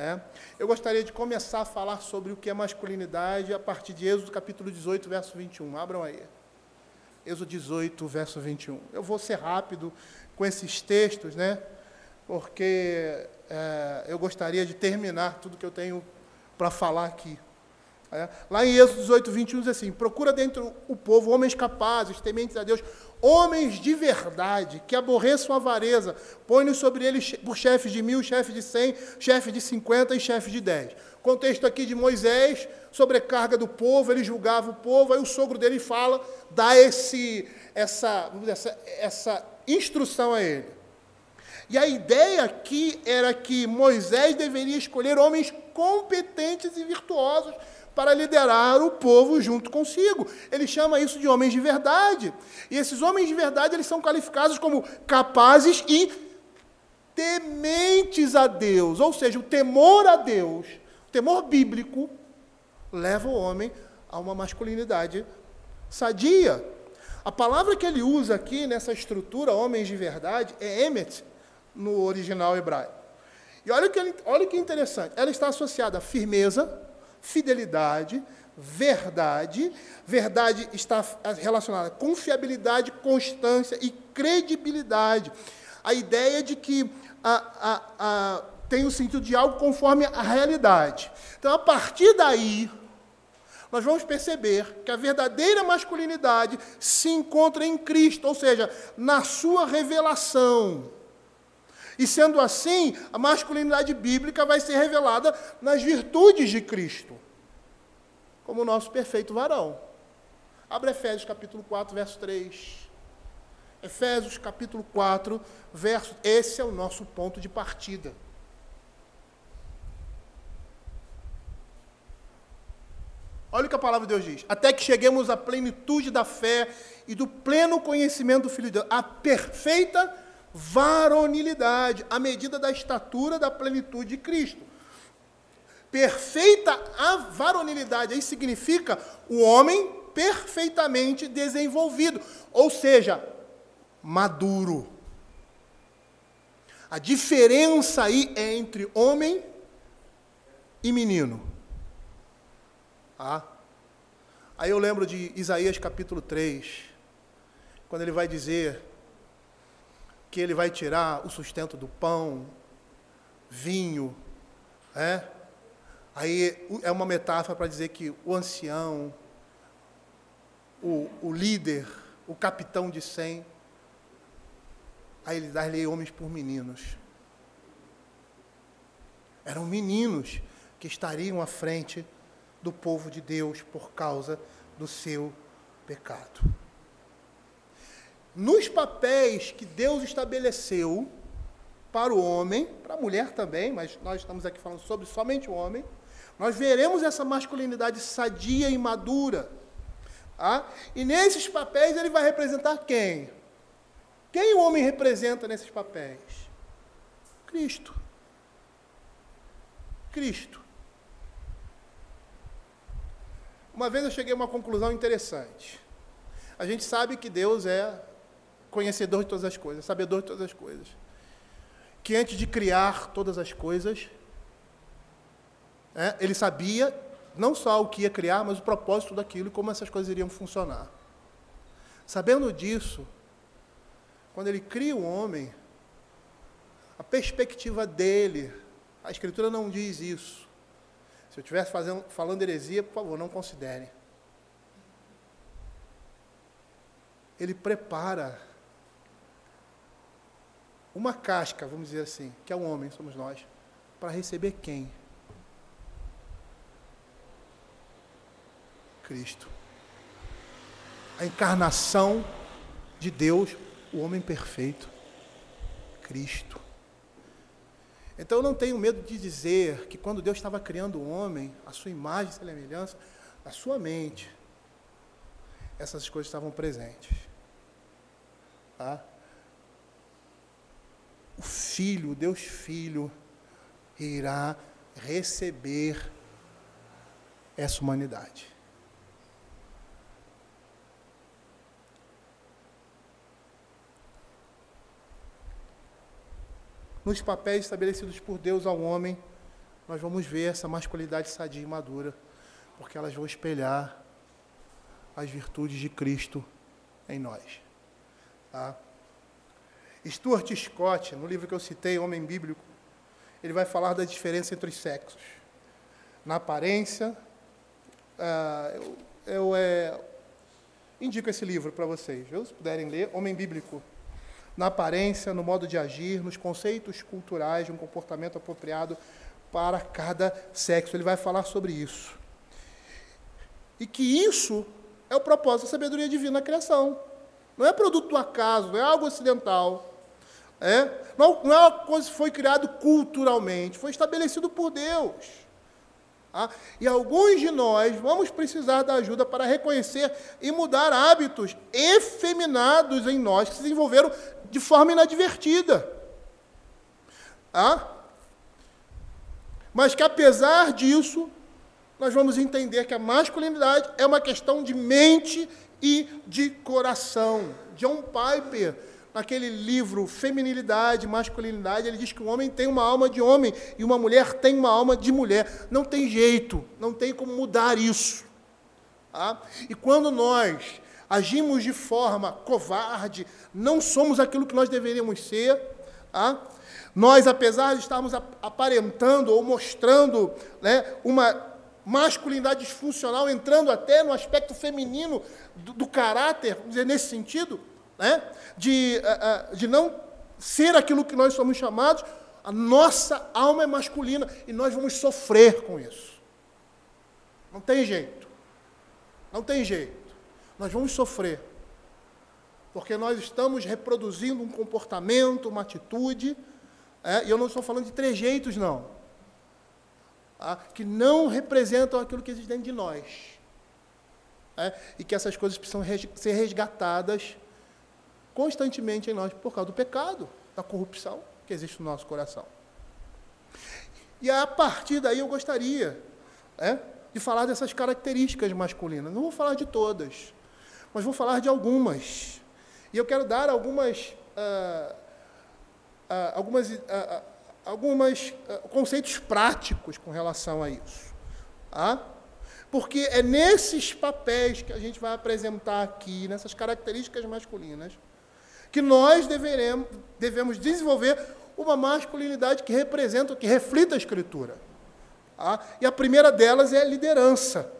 É. Eu gostaria de começar a falar sobre o que é masculinidade a partir de Êxodo capítulo 18, verso 21. Abram aí. Êxodo 18, verso 21. Eu vou ser rápido com esses textos, né? Porque é, eu gostaria de terminar tudo que eu tenho para falar aqui. É. Lá em Êxodo 18, 21 diz assim: Procura dentro o povo homens capazes, tementes a Deus, homens de verdade, que aborreçam a avareza, põe sobre eles por chefes de mil, chefe de cem, chefe de cinquenta e chefe de dez. Contexto aqui de Moisés, sobrecarga do povo, ele julgava o povo, aí o sogro dele fala, dá esse, essa, essa, essa instrução a ele. E a ideia aqui era que Moisés deveria escolher homens competentes e virtuosos para liderar o povo junto consigo. Ele chama isso de homens de verdade. E esses homens de verdade, eles são qualificados como capazes e tementes a Deus, ou seja, o temor a Deus o temor bíblico leva o homem a uma masculinidade sadia. A palavra que ele usa aqui nessa estrutura, homens de verdade, é emet, no original hebraico. E olha que, olha que interessante, ela está associada a firmeza, fidelidade, verdade. Verdade está relacionada a confiabilidade, constância e credibilidade. A ideia de que a, a, a tem o sentido de algo conforme a realidade. Então, a partir daí, nós vamos perceber que a verdadeira masculinidade se encontra em Cristo, ou seja, na sua revelação. E sendo assim, a masculinidade bíblica vai ser revelada nas virtudes de Cristo, como o nosso perfeito varão. Abre Efésios capítulo 4, verso 3. Efésios capítulo 4, verso. Esse é o nosso ponto de partida. Olha o que a palavra de Deus diz. Até que cheguemos à plenitude da fé e do pleno conhecimento do Filho de Deus, a perfeita varonilidade, à medida da estatura da plenitude de Cristo. Perfeita a varonilidade aí significa o homem perfeitamente desenvolvido, ou seja, maduro. A diferença aí é entre homem e menino. Ah. Aí eu lembro de Isaías capítulo 3, quando ele vai dizer que ele vai tirar o sustento do pão, vinho, é? Aí é uma metáfora para dizer que o ancião, o, o líder, o capitão de cem, aí ele dá-lhe homens por meninos. Eram meninos que estariam à frente do povo de Deus por causa do seu pecado. Nos papéis que Deus estabeleceu para o homem, para a mulher também, mas nós estamos aqui falando sobre somente o homem, nós veremos essa masculinidade sadia e madura. Ah? E nesses papéis ele vai representar quem? Quem o homem representa nesses papéis? Cristo. Cristo. Uma vez eu cheguei a uma conclusão interessante. A gente sabe que Deus é conhecedor de todas as coisas, sabedor de todas as coisas. Que antes de criar todas as coisas, é, ele sabia não só o que ia criar, mas o propósito daquilo e como essas coisas iriam funcionar. Sabendo disso, quando ele cria o homem, a perspectiva dele a Escritura não diz isso. Se eu estivesse fazendo, falando heresia, por favor, não considere. Ele prepara uma casca, vamos dizer assim, que é o homem, somos nós, para receber quem? Cristo. A encarnação de Deus, o homem perfeito, Cristo. Então eu não tenho medo de dizer que quando Deus estava criando o homem, a sua imagem e semelhança, a sua mente, essas coisas estavam presentes. Tá? O Filho, Deus Filho, irá receber essa humanidade. nos papéis estabelecidos por Deus ao homem, nós vamos ver essa masculinidade sadia e madura, porque elas vão espelhar as virtudes de Cristo em nós. Tá? Stuart Scott, no livro que eu citei, Homem Bíblico, ele vai falar da diferença entre os sexos. Na aparência, uh, eu, eu é, indico esse livro para vocês, viu? se puderem ler, Homem Bíblico, na aparência, no modo de agir, nos conceitos culturais de um comportamento apropriado para cada sexo. Ele vai falar sobre isso. E que isso é o propósito da sabedoria divina na criação. Não é produto do acaso, não é algo ocidental. É? Não, não é uma coisa que foi criado culturalmente, foi estabelecido por Deus. Ah, e alguns de nós vamos precisar da ajuda para reconhecer e mudar hábitos efeminados em nós que se desenvolveram de forma inadvertida. Ah? Mas que apesar disso, nós vamos entender que a masculinidade é uma questão de mente e de coração. John Piper naquele livro Feminilidade, Masculinidade, ele diz que o homem tem uma alma de homem e uma mulher tem uma alma de mulher. Não tem jeito, não tem como mudar isso. Tá? E quando nós agimos de forma covarde, não somos aquilo que nós deveríamos ser, tá? nós, apesar de estarmos aparentando ou mostrando né, uma masculinidade disfuncional, entrando até no aspecto feminino do, do caráter, vamos dizer, nesse sentido, né? de, uh, uh, de não ser aquilo que nós somos chamados, a nossa alma é masculina e nós vamos sofrer com isso. Não tem jeito. Não tem jeito. Nós vamos sofrer. Porque nós estamos reproduzindo um comportamento, uma atitude, é, e eu não estou falando de trejeitos, não, tá? que não representam aquilo que existe dentro de nós. É, e que essas coisas precisam ser resgatadas constantemente em nós por causa do pecado, da corrupção que existe no nosso coração. E a partir daí eu gostaria é, de falar dessas características masculinas. Não vou falar de todas, mas vou falar de algumas. E eu quero dar algumas, ah, ah, algumas ah, alguns conceitos práticos com relação a isso. Tá? Porque é nesses papéis que a gente vai apresentar aqui, nessas características masculinas, que nós deveremos, devemos desenvolver uma masculinidade que representa, que reflita a Escritura. Tá? E a primeira delas é a liderança.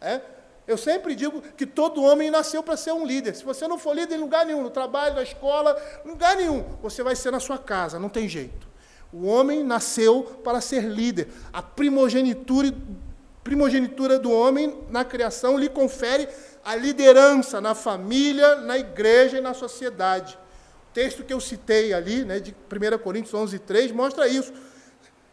É? Eu sempre digo que todo homem nasceu para ser um líder. Se você não for líder em lugar nenhum, no trabalho, na escola, lugar nenhum, você vai ser na sua casa, não tem jeito. O homem nasceu para ser líder. A primogenitura, primogenitura do homem na criação lhe confere a liderança na família, na igreja e na sociedade. O texto que eu citei ali, né, de 1 Coríntios 11, 3, mostra isso.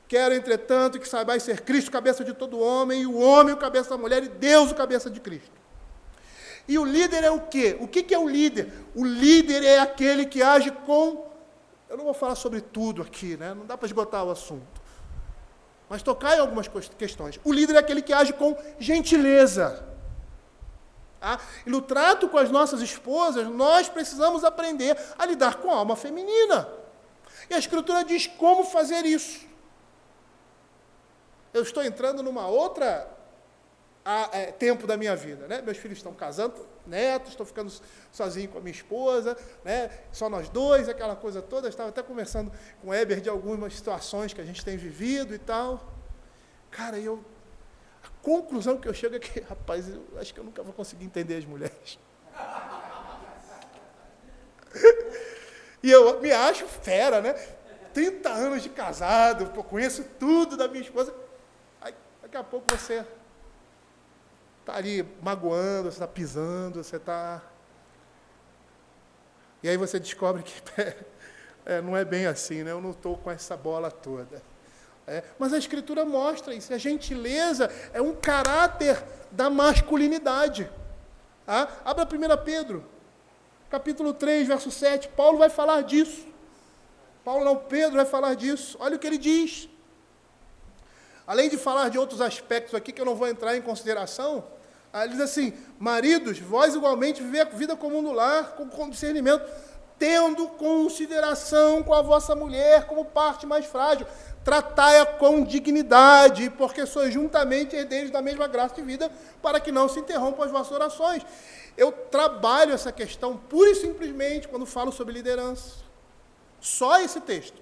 Quero, entretanto, que saibais ser Cristo cabeça de todo homem, e o homem o cabeça da mulher, e Deus o cabeça de Cristo. E o líder é o quê? O que é o líder? O líder é aquele que age com. Eu não vou falar sobre tudo aqui, né? não dá para esgotar o assunto. Mas tocar em algumas questões. O líder é aquele que age com gentileza. Tá? E no trato com as nossas esposas, nós precisamos aprender a lidar com a alma feminina. E a Escritura diz como fazer isso eu estou entrando numa outra a, é, tempo da minha vida. Né? Meus filhos estão casando, netos, estou ficando sozinho com a minha esposa, né? só nós dois, aquela coisa toda. Eu estava até conversando com o Eber de algumas situações que a gente tem vivido e tal. Cara, eu. Conclusão que eu chego é que, rapaz, eu acho que eu nunca vou conseguir entender as mulheres. e eu me acho fera, né? 30 anos de casado, conheço tudo da minha esposa. Daqui a pouco você está ali magoando, você está pisando, você está. E aí você descobre que é, não é bem assim, né? eu não estou com essa bola toda. É, mas a Escritura mostra isso. A gentileza é um caráter da masculinidade. Ah, abra 1 Pedro, capítulo 3, verso 7. Paulo vai falar disso. Paulo não, Pedro vai falar disso. Olha o que ele diz. Além de falar de outros aspectos aqui que eu não vou entrar em consideração, ele diz assim: maridos, vós igualmente vivei a vida comum no lar, com, com discernimento, tendo consideração com a vossa mulher como parte mais frágil. Tratai-a com dignidade, porque sois juntamente herdeiros da mesma graça de vida, para que não se interrompam as vossas orações. Eu trabalho essa questão pura e simplesmente quando falo sobre liderança. Só esse texto.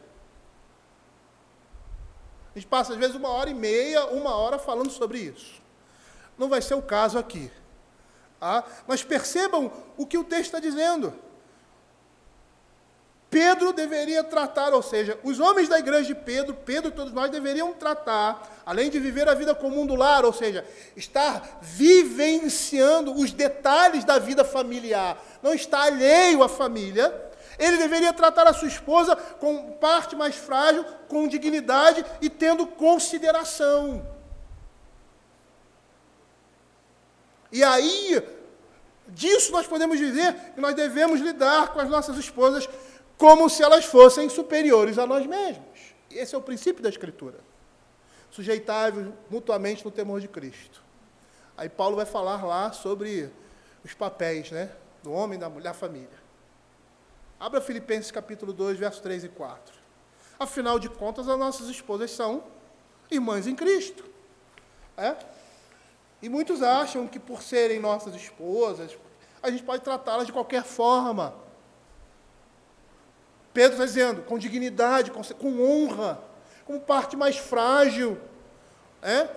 A gente passa, às vezes, uma hora e meia, uma hora falando sobre isso. Não vai ser o caso aqui. Ah, mas percebam o que o texto está dizendo. Pedro deveria tratar, ou seja, os homens da igreja de Pedro, Pedro e todos nós deveriam tratar, além de viver a vida comum do lar, ou seja, estar vivenciando os detalhes da vida familiar, não estar alheio à família, ele deveria tratar a sua esposa com parte mais frágil, com dignidade e tendo consideração. E aí, disso nós podemos dizer que nós devemos lidar com as nossas esposas como se elas fossem superiores a nós mesmos. Esse é o princípio da Escritura. Sujeitáveis mutuamente no temor de Cristo. Aí Paulo vai falar lá sobre os papéis né, do homem, da mulher, da família. Abra Filipenses capítulo 2, versos 3 e 4. Afinal de contas, as nossas esposas são irmãs em Cristo. É? E muitos acham que por serem nossas esposas, a gente pode tratá-las de qualquer forma. Pedro está dizendo, com dignidade, com, com honra, como parte mais frágil. É?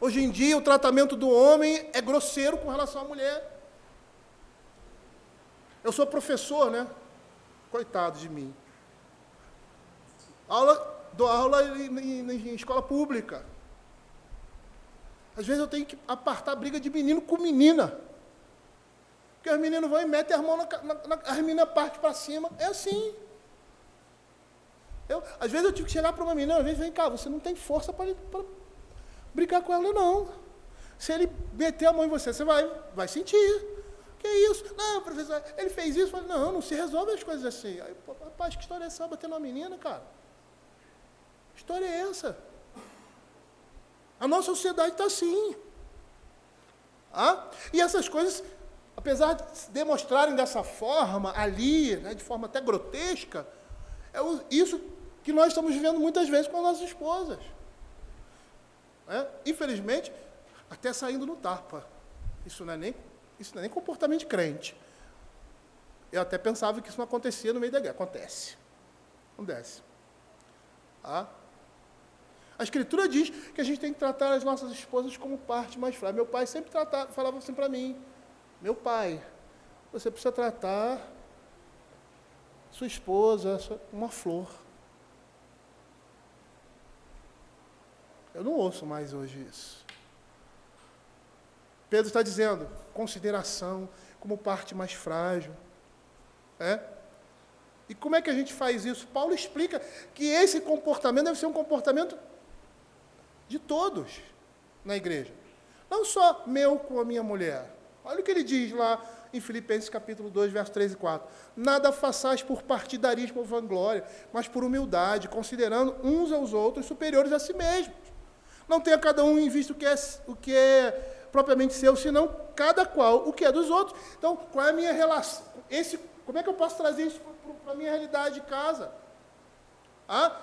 Hoje em dia, o tratamento do homem é grosseiro com relação à mulher. Eu sou professor, né? Coitado de mim. Aula, dou aula em, em, em escola pública. Às vezes eu tenho que apartar briga de menino com menina. Porque os meninos vão e metem as mãos na, na, na as meninas partem para cima. É assim. Eu, às vezes eu tive que chegar para uma menina, às vezes, vem cá, você não tem força para brigar com ela, não. Se ele meter a mão em você, você vai, vai sentir. Que isso? Não, professor, ele fez isso. Falei, não, não se resolve as coisas assim. Aí, rapaz, que história é essa? Batendo uma menina, cara? Que história é essa? A nossa sociedade está assim. Ah? E essas coisas, apesar de se demonstrarem dessa forma, ali, né, de forma até grotesca, É isso que nós estamos vivendo muitas vezes com as nossas esposas. É? Infelizmente, até saindo no tapa. Isso não, é nem, isso não é nem comportamento de crente. Eu até pensava que isso não acontecia no meio da guerra. Acontece. Acontece. Ah? A Escritura diz que a gente tem que tratar as nossas esposas como parte mais fraca. Meu pai sempre tratava, falava assim para mim: Meu pai, você precisa tratar sua esposa uma flor. Eu não ouço mais hoje isso. Pedro está dizendo consideração como parte mais frágil. É? E como é que a gente faz isso? Paulo explica que esse comportamento deve ser um comportamento de todos na igreja. Não só meu com a minha mulher. Olha o que ele diz lá em Filipenses capítulo 2, versos 3 e 4. Nada façais por partidarismo ou vanglória, mas por humildade, considerando uns aos outros superiores a si mesmos. Não tenha cada um em vista o que é, o que é propriamente seu, senão cada qual o que é dos outros. Então, qual é a minha relação? Esse como é que eu posso trazer isso para a minha realidade de casa? Ah,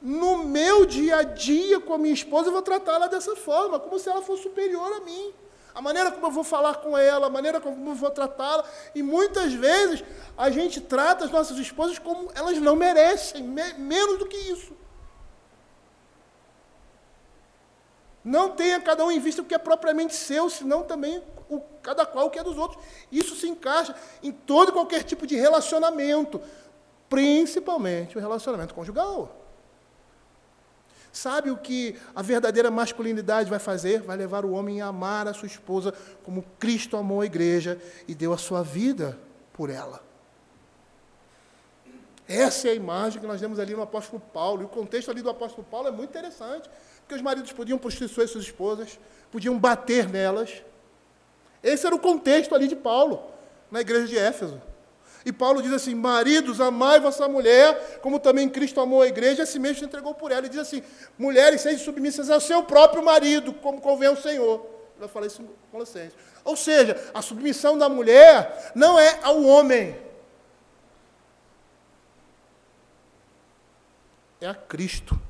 no meu dia a dia com a minha esposa, eu vou tratá-la dessa forma, como se ela fosse superior a mim. A maneira como eu vou falar com ela, a maneira como eu vou tratá-la. E muitas vezes a gente trata as nossas esposas como elas não merecem, me menos do que isso. Não tenha cada um em vista o que é propriamente seu, senão também o, cada qual o que é dos outros. Isso se encaixa em todo e qualquer tipo de relacionamento, principalmente o relacionamento conjugal. Sabe o que a verdadeira masculinidade vai fazer? Vai levar o homem a amar a sua esposa como Cristo amou a igreja e deu a sua vida por ela. Essa é a imagem que nós vemos ali no apóstolo Paulo. E o contexto ali do apóstolo Paulo é muito interessante, porque os maridos podiam prostituir suas esposas, podiam bater nelas, esse era o contexto ali de Paulo, na igreja de Éfeso. E Paulo diz assim: Maridos, amai vossa mulher, como também Cristo amou a igreja, assim mesmo se entregou por ela. E diz assim: Mulheres, sejam submissas ao seu próprio marido, como convém ao Senhor. Eu falei isso em Colossenses. Ou seja, a submissão da mulher não é ao homem, é a Cristo.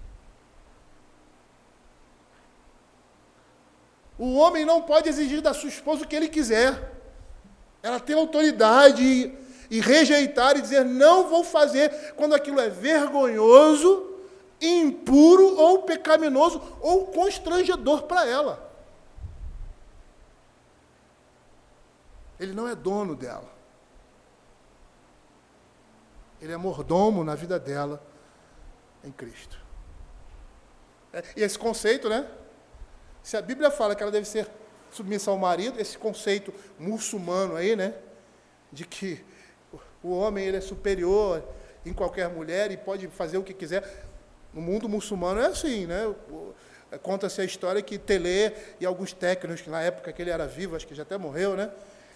O homem não pode exigir da sua esposa o que ele quiser. Ela tem autoridade e, rejeitar e dizer não vou fazer quando aquilo é vergonhoso, impuro ou pecaminoso ou constrangedor para ela. Ele não é dono dela. Ele é mordomo na vida dela em Cristo. É, e esse conceito, né? Se a Bíblia fala que ela deve ser submissa ao marido, esse conceito muçulmano aí, né? De que o homem ele é superior em qualquer mulher e pode fazer o que quiser. No mundo muçulmano é assim, né? Conta-se a história que Telê e alguns técnicos, que na época que ele era vivo, acho que já até morreu, né?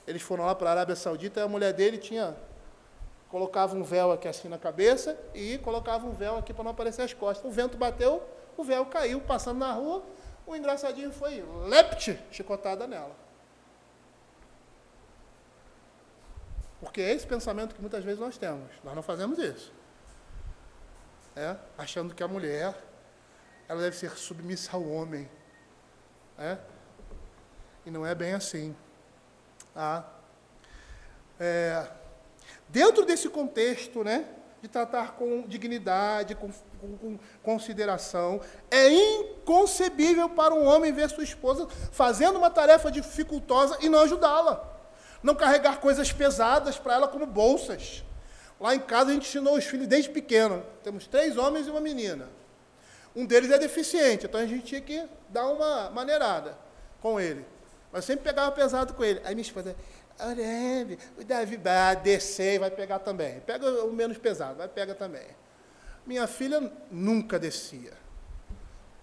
Eles foram lá para a Arábia Saudita e a mulher dele tinha colocava um véu aqui assim na cabeça e colocava um véu aqui para não aparecer as costas. O vento bateu, o véu caiu, passando na rua, o engraçadinho foi lepte, chicotada nela. Porque é esse pensamento que muitas vezes nós temos. Nós não fazemos isso. É, achando que a mulher ela deve ser submissa ao homem. É? E não é bem assim. Ah, é, dentro desse contexto, né, de tratar com dignidade, com, com, com, consideração. É inconcebível para um homem ver sua esposa fazendo uma tarefa dificultosa e não ajudá-la. Não carregar coisas pesadas para ela, como bolsas. Lá em casa a gente ensinou os filhos desde pequeno. Temos três homens e uma menina. Um deles é deficiente, então a gente tinha que dar uma maneirada com ele. Mas sempre pegava pesado com ele. Aí minha esposa, Arebe, o Davi vai descer e vai pegar também. Pega o menos pesado, vai pegar também. Minha filha nunca descia.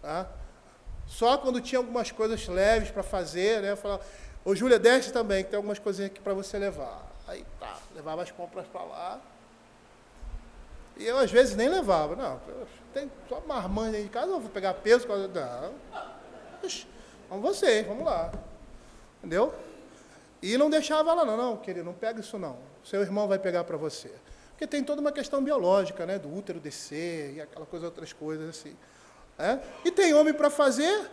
Tá? Só quando tinha algumas coisas leves para fazer, né? Eu falava, ô Júlia, desce também, que tem algumas coisinhas aqui para você levar. Aí tá, levava as compras para lá. E eu às vezes nem levava. Não, tem só marmanja em casa, eu vou pegar peso. Não. Vamos vocês, vamos lá. Entendeu? E não deixava ela, não, não, querido, não pega isso não. Seu irmão vai pegar para você. Porque tem toda uma questão biológica, né? Do útero descer e aquela coisa, outras coisas assim. É? E tem homem para fazer?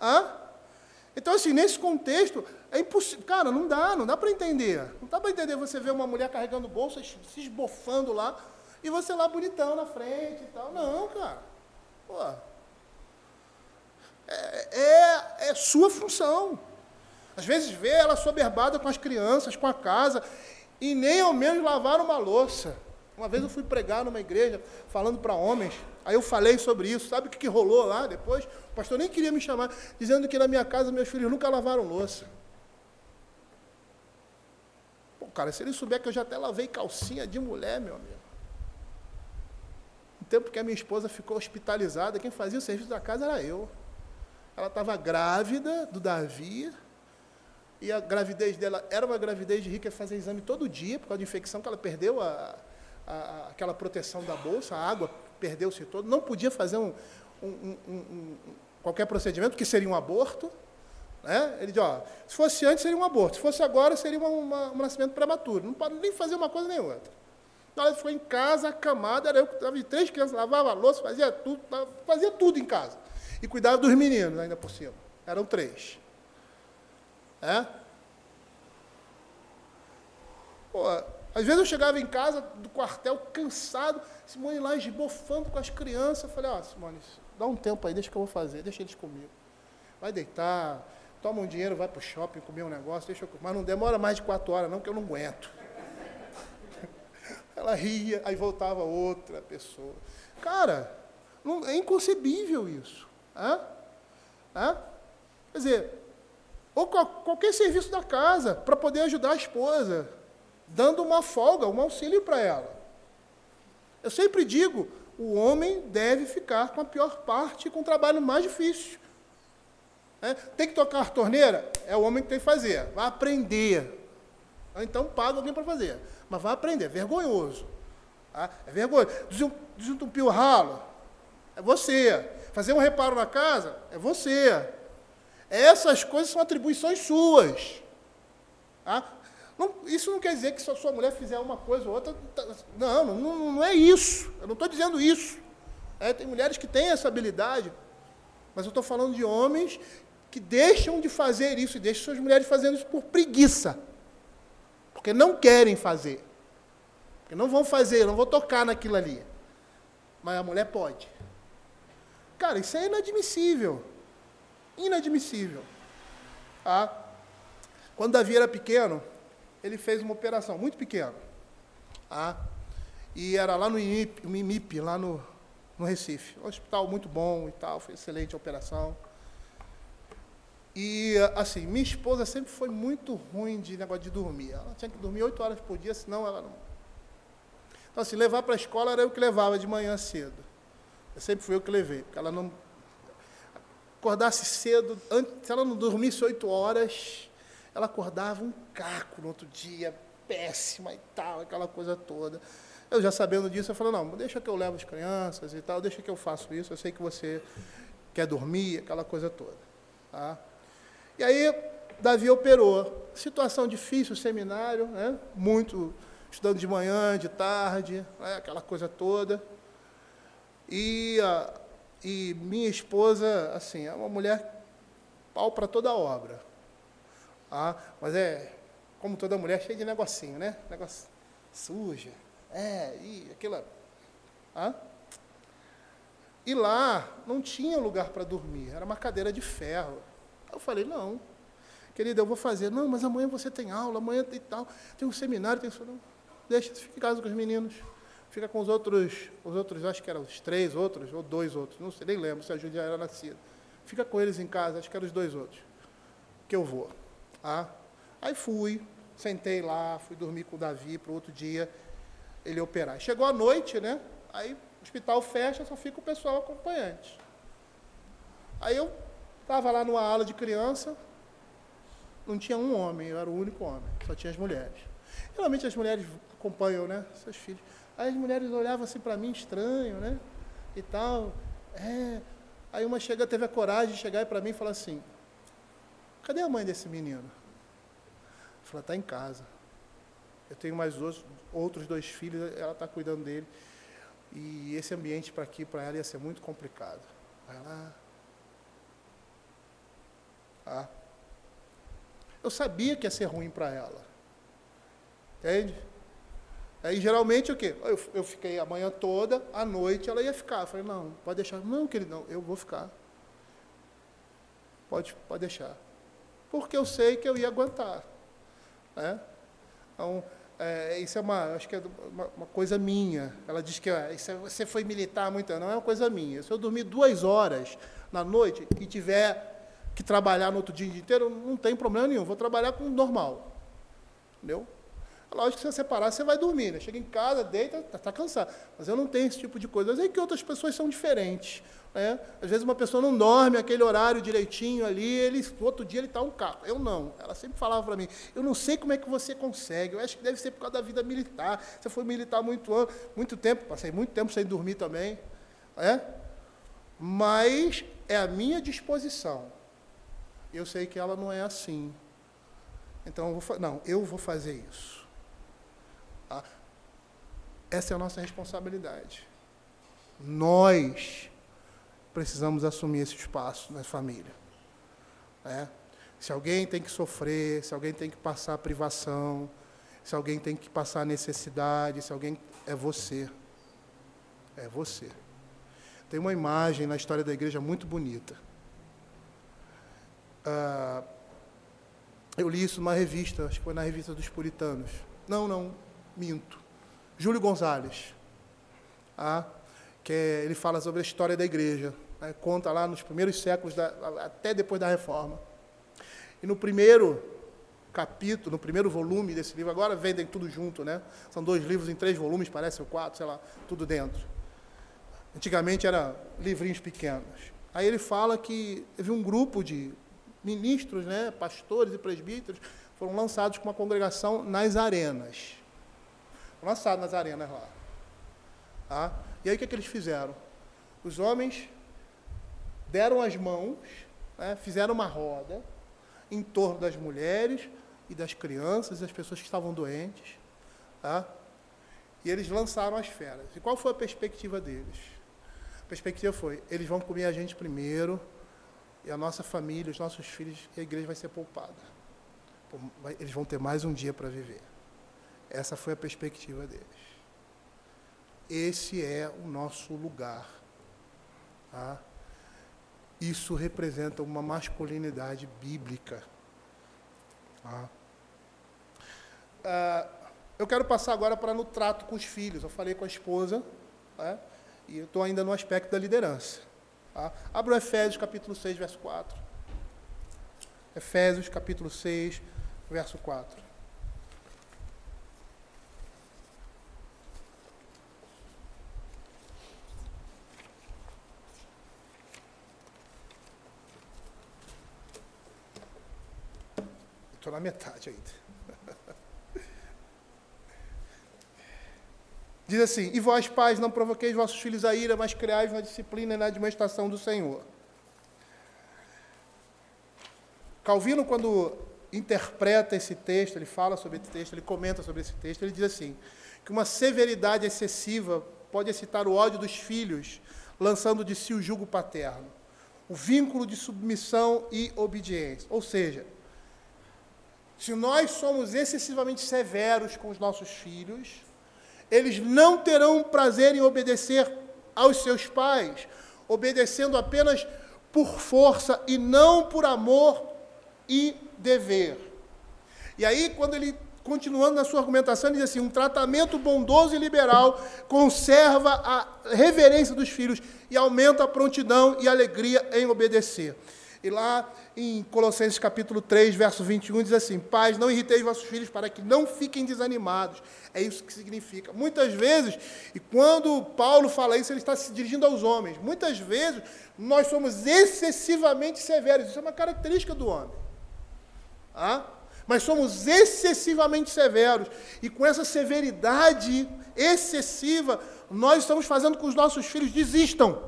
Ah? Então, assim, nesse contexto, é impossível. Cara, não dá, não dá para entender. Não dá para entender você ver uma mulher carregando bolsa, se esbofando lá, e você lá bonitão na frente e tal. Não, cara. Pô. É, é, é sua função. Às vezes vê ela soberbada com as crianças, com a casa, e nem ao menos lavar uma louça. Uma vez eu fui pregar numa igreja, falando para homens, aí eu falei sobre isso. Sabe o que, que rolou lá depois? O pastor nem queria me chamar, dizendo que na minha casa meus filhos nunca lavaram louça. Pô, cara, se ele souber que eu já até lavei calcinha de mulher, meu amigo. No tempo que a minha esposa ficou hospitalizada, quem fazia o serviço da casa era eu. Ela estava grávida do Davi, e a gravidez dela era uma gravidez de rica, fazer exame todo dia, por causa de infecção que ela perdeu a, a, aquela proteção da bolsa, a água perdeu-se todo, não podia fazer um, um, um, qualquer procedimento, que seria um aborto. Né? Ele diz, ó, se fosse antes seria um aborto, se fosse agora seria uma, uma, um nascimento prematuro. Não pode nem fazer uma coisa nem outra. Então, ela foi em casa, acamada, era eu que estava de três crianças, lavava a louça, fazia tudo, fazia tudo em casa. E cuidava dos meninos ainda por cima. Eram três. É? Pô, às vezes eu chegava em casa do quartel cansado, Simone lá esbofando com as crianças. Eu falei, ó, oh, Simone, dá um tempo aí, deixa que eu vou fazer, deixa eles comigo. Vai deitar, toma um dinheiro, vai para o shopping comer um negócio, deixa eu Mas não demora mais de quatro horas, não, que eu não aguento. Ela ria, aí voltava outra pessoa. Cara, não, é inconcebível isso. Hã? Hã? Quer dizer, ou qualquer serviço da casa para poder ajudar a esposa dando uma folga, um auxílio para ela. Eu sempre digo, o homem deve ficar com a pior parte, com o trabalho mais difícil. É, tem que tocar a torneira? É o homem que tem que fazer. Vai aprender. Então paga alguém para fazer. Mas vai aprender. É vergonhoso. Tá? É vergonhoso. Desentupir o ralo? É você. Fazer um reparo na casa? É você. Essas coisas são atribuições suas. Tá? Não, isso não quer dizer que se a sua mulher fizer uma coisa ou outra. Tá, não, não, não é isso. Eu não estou dizendo isso. É, tem mulheres que têm essa habilidade, mas eu estou falando de homens que deixam de fazer isso e deixam suas mulheres fazendo isso por preguiça. Porque não querem fazer. Porque não vão fazer, não vão tocar naquilo ali. Mas a mulher pode. Cara, isso é inadmissível. Inadmissível. Ah, quando Davi era pequeno, ele fez uma operação muito pequena. Ah, e era lá no IMIP, lá no, no Recife. Um hospital muito bom e tal, foi excelente a operação. E, assim, minha esposa sempre foi muito ruim de negócio de dormir. Ela tinha que dormir oito horas por dia, senão ela não. Então, assim, levar para a escola era eu que levava de manhã cedo. Eu sempre fui eu que levei, porque ela não. Acordasse cedo, antes, se ela não dormisse oito horas, ela acordava um caco no outro dia, péssima e tal, aquela coisa toda. Eu já sabendo disso, eu falei, não, deixa que eu levo as crianças e tal, deixa que eu faço isso, eu sei que você quer dormir, aquela coisa toda. Tá? E aí, Davi operou. Situação difícil, seminário, né? muito estudando de manhã, de tarde, né? aquela coisa toda. E, a, e minha esposa, assim, é uma mulher pau para toda obra. Ah, mas é, como toda mulher, cheia de negocinho, né? Negócio suja. É, e aquela. Ah? E lá não tinha lugar para dormir, era uma cadeira de ferro. Eu falei, não, querida, eu vou fazer. Não, mas amanhã você tem aula, amanhã tem tal, tem um seminário, tem não, deixa, fica em casa com os meninos. Fica com os outros, os outros, acho que eram os três outros, ou dois outros, não sei, nem lembro se a Júlia era nascida. Fica com eles em casa, acho que eram os dois outros, que eu vou. Ah, aí fui, sentei lá, fui dormir com o Davi para outro dia ele operar. Chegou a noite, né? Aí o hospital fecha, só fica o pessoal acompanhante. Aí eu estava lá numa aula de criança, não tinha um homem, eu era o único homem, só tinha as mulheres. Geralmente as mulheres acompanham, né? Seus filhos. Aí as mulheres olhavam assim para mim estranho, né? E tal. É. Aí uma chega, teve a coragem de chegar para mim e falar assim: Cadê a mãe desse menino? Falou, está em casa. Eu tenho mais dois, outros dois filhos, ela está cuidando dele. E esse ambiente para aqui, para ela, ia ser muito complicado. Ela. Ah. Eu sabia que ia ser ruim para ela. Entende? Aí geralmente o quê? Eu, eu fiquei a manhã toda, à noite ela ia ficar. Eu falei, não, pode deixar. Não, querido, não, eu vou ficar. Pode, pode deixar. Porque eu sei que eu ia aguentar. Né? Então, é, isso é uma, acho que é uma, uma coisa minha. Ela diz que é, você foi militar muito, não é uma coisa minha. Se eu dormir duas horas na noite e tiver que trabalhar no outro dia inteiro, não tem problema nenhum. Vou trabalhar com normal. Entendeu? Lógico que se você separar, você vai dormir, né? Chega em casa, deita, está tá cansado. Mas eu não tenho esse tipo de coisa. Mas é que outras pessoas são diferentes. Né? Às vezes uma pessoa não dorme aquele horário direitinho ali, ele, outro dia ele está um caco. Eu não. Ela sempre falava para mim, eu não sei como é que você consegue. Eu acho que deve ser por causa da vida militar. Você foi militar muito, muito tempo, passei muito tempo sem dormir também. É? Mas é a minha disposição. Eu sei que ela não é assim. Então, eu vou, não, eu vou fazer isso. Tá? Essa é a nossa responsabilidade. Nós precisamos assumir esse espaço na família. É? Se alguém tem que sofrer, se alguém tem que passar privação, se alguém tem que passar necessidade, se alguém. É você. É você. Tem uma imagem na história da igreja muito bonita. Ah, eu li isso numa revista, acho que foi na revista dos Puritanos. Não, não, minto. Júlio Gonzalez, ah, que é, ele fala sobre a história da igreja, né, conta lá nos primeiros séculos, da, até depois da Reforma. E no primeiro capítulo, no primeiro volume desse livro, agora vendem tudo junto, né? São dois livros em três volumes, parece, ou quatro, sei lá, tudo dentro. Antigamente eram livrinhos pequenos. Aí ele fala que teve um grupo de ministros, né, pastores e presbíteros, foram lançados com uma congregação nas arenas lançado nas arenas lá. Tá? E aí o que, é que eles fizeram? Os homens deram as mãos, né, fizeram uma roda em torno das mulheres e das crianças e das pessoas que estavam doentes. Tá? E eles lançaram as feras. E qual foi a perspectiva deles? A perspectiva foi: eles vão comer a gente primeiro, e a nossa família, os nossos filhos, e a igreja vai ser poupada. Eles vão ter mais um dia para viver. Essa foi a perspectiva deles. Esse é o nosso lugar. Tá? Isso representa uma masculinidade bíblica. Ah, eu quero passar agora para no trato com os filhos. Eu falei com a esposa, né? e eu estou ainda no aspecto da liderança. Tá? Abra o Efésios capítulo 6, verso 4. Efésios capítulo 6, verso 4. Na metade ainda. Diz assim: E vós, pais, não provoqueis vossos filhos a ira, mas criais na disciplina e na administração do Senhor. Calvino, quando interpreta esse texto, ele fala sobre esse texto, ele comenta sobre esse texto, ele diz assim: que uma severidade excessiva pode excitar o ódio dos filhos, lançando de si o jugo paterno, o vínculo de submissão e obediência. Ou seja, se nós somos excessivamente severos com os nossos filhos, eles não terão prazer em obedecer aos seus pais, obedecendo apenas por força e não por amor e dever. E aí, quando ele, continuando na sua argumentação, ele diz assim: um tratamento bondoso e liberal conserva a reverência dos filhos e aumenta a prontidão e alegria em obedecer. E lá em Colossenses capítulo 3, verso 21, diz assim: Pais, não irriteis vossos filhos para que não fiquem desanimados. É isso que significa. Muitas vezes, e quando Paulo fala isso, ele está se dirigindo aos homens. Muitas vezes, nós somos excessivamente severos. Isso é uma característica do homem. Ah? Mas somos excessivamente severos. E com essa severidade excessiva, nós estamos fazendo com que os nossos filhos desistam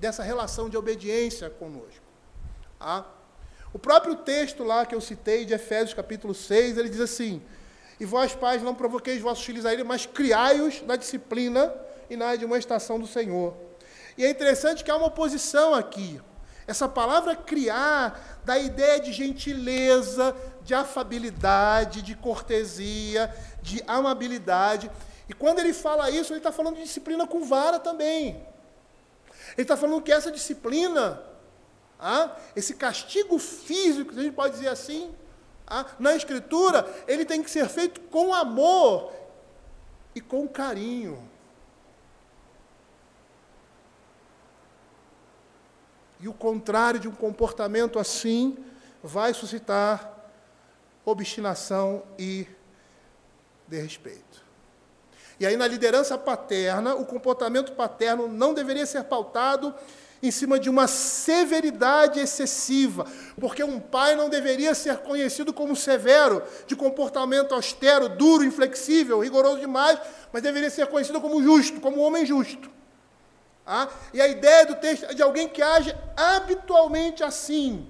dessa relação de obediência conosco. Ah, o próprio texto lá que eu citei, de Efésios capítulo 6, ele diz assim: E vós, pais, não provoqueis vossos filhos a ira, mas criai-os na disciplina e na admoestação do Senhor. E é interessante que há uma oposição aqui. Essa palavra criar dá a ideia de gentileza, de afabilidade, de cortesia, de amabilidade. E quando ele fala isso, ele está falando de disciplina com vara também. Ele está falando que essa disciplina, ah, esse castigo físico, a gente pode dizer assim, ah, na Escritura, ele tem que ser feito com amor e com carinho. E o contrário de um comportamento assim vai suscitar obstinação e desrespeito. E aí, na liderança paterna, o comportamento paterno não deveria ser pautado em cima de uma severidade excessiva, porque um pai não deveria ser conhecido como severo, de comportamento austero, duro, inflexível, rigoroso demais, mas deveria ser conhecido como justo, como homem justo. Ah, e a ideia do texto é de alguém que age habitualmente assim.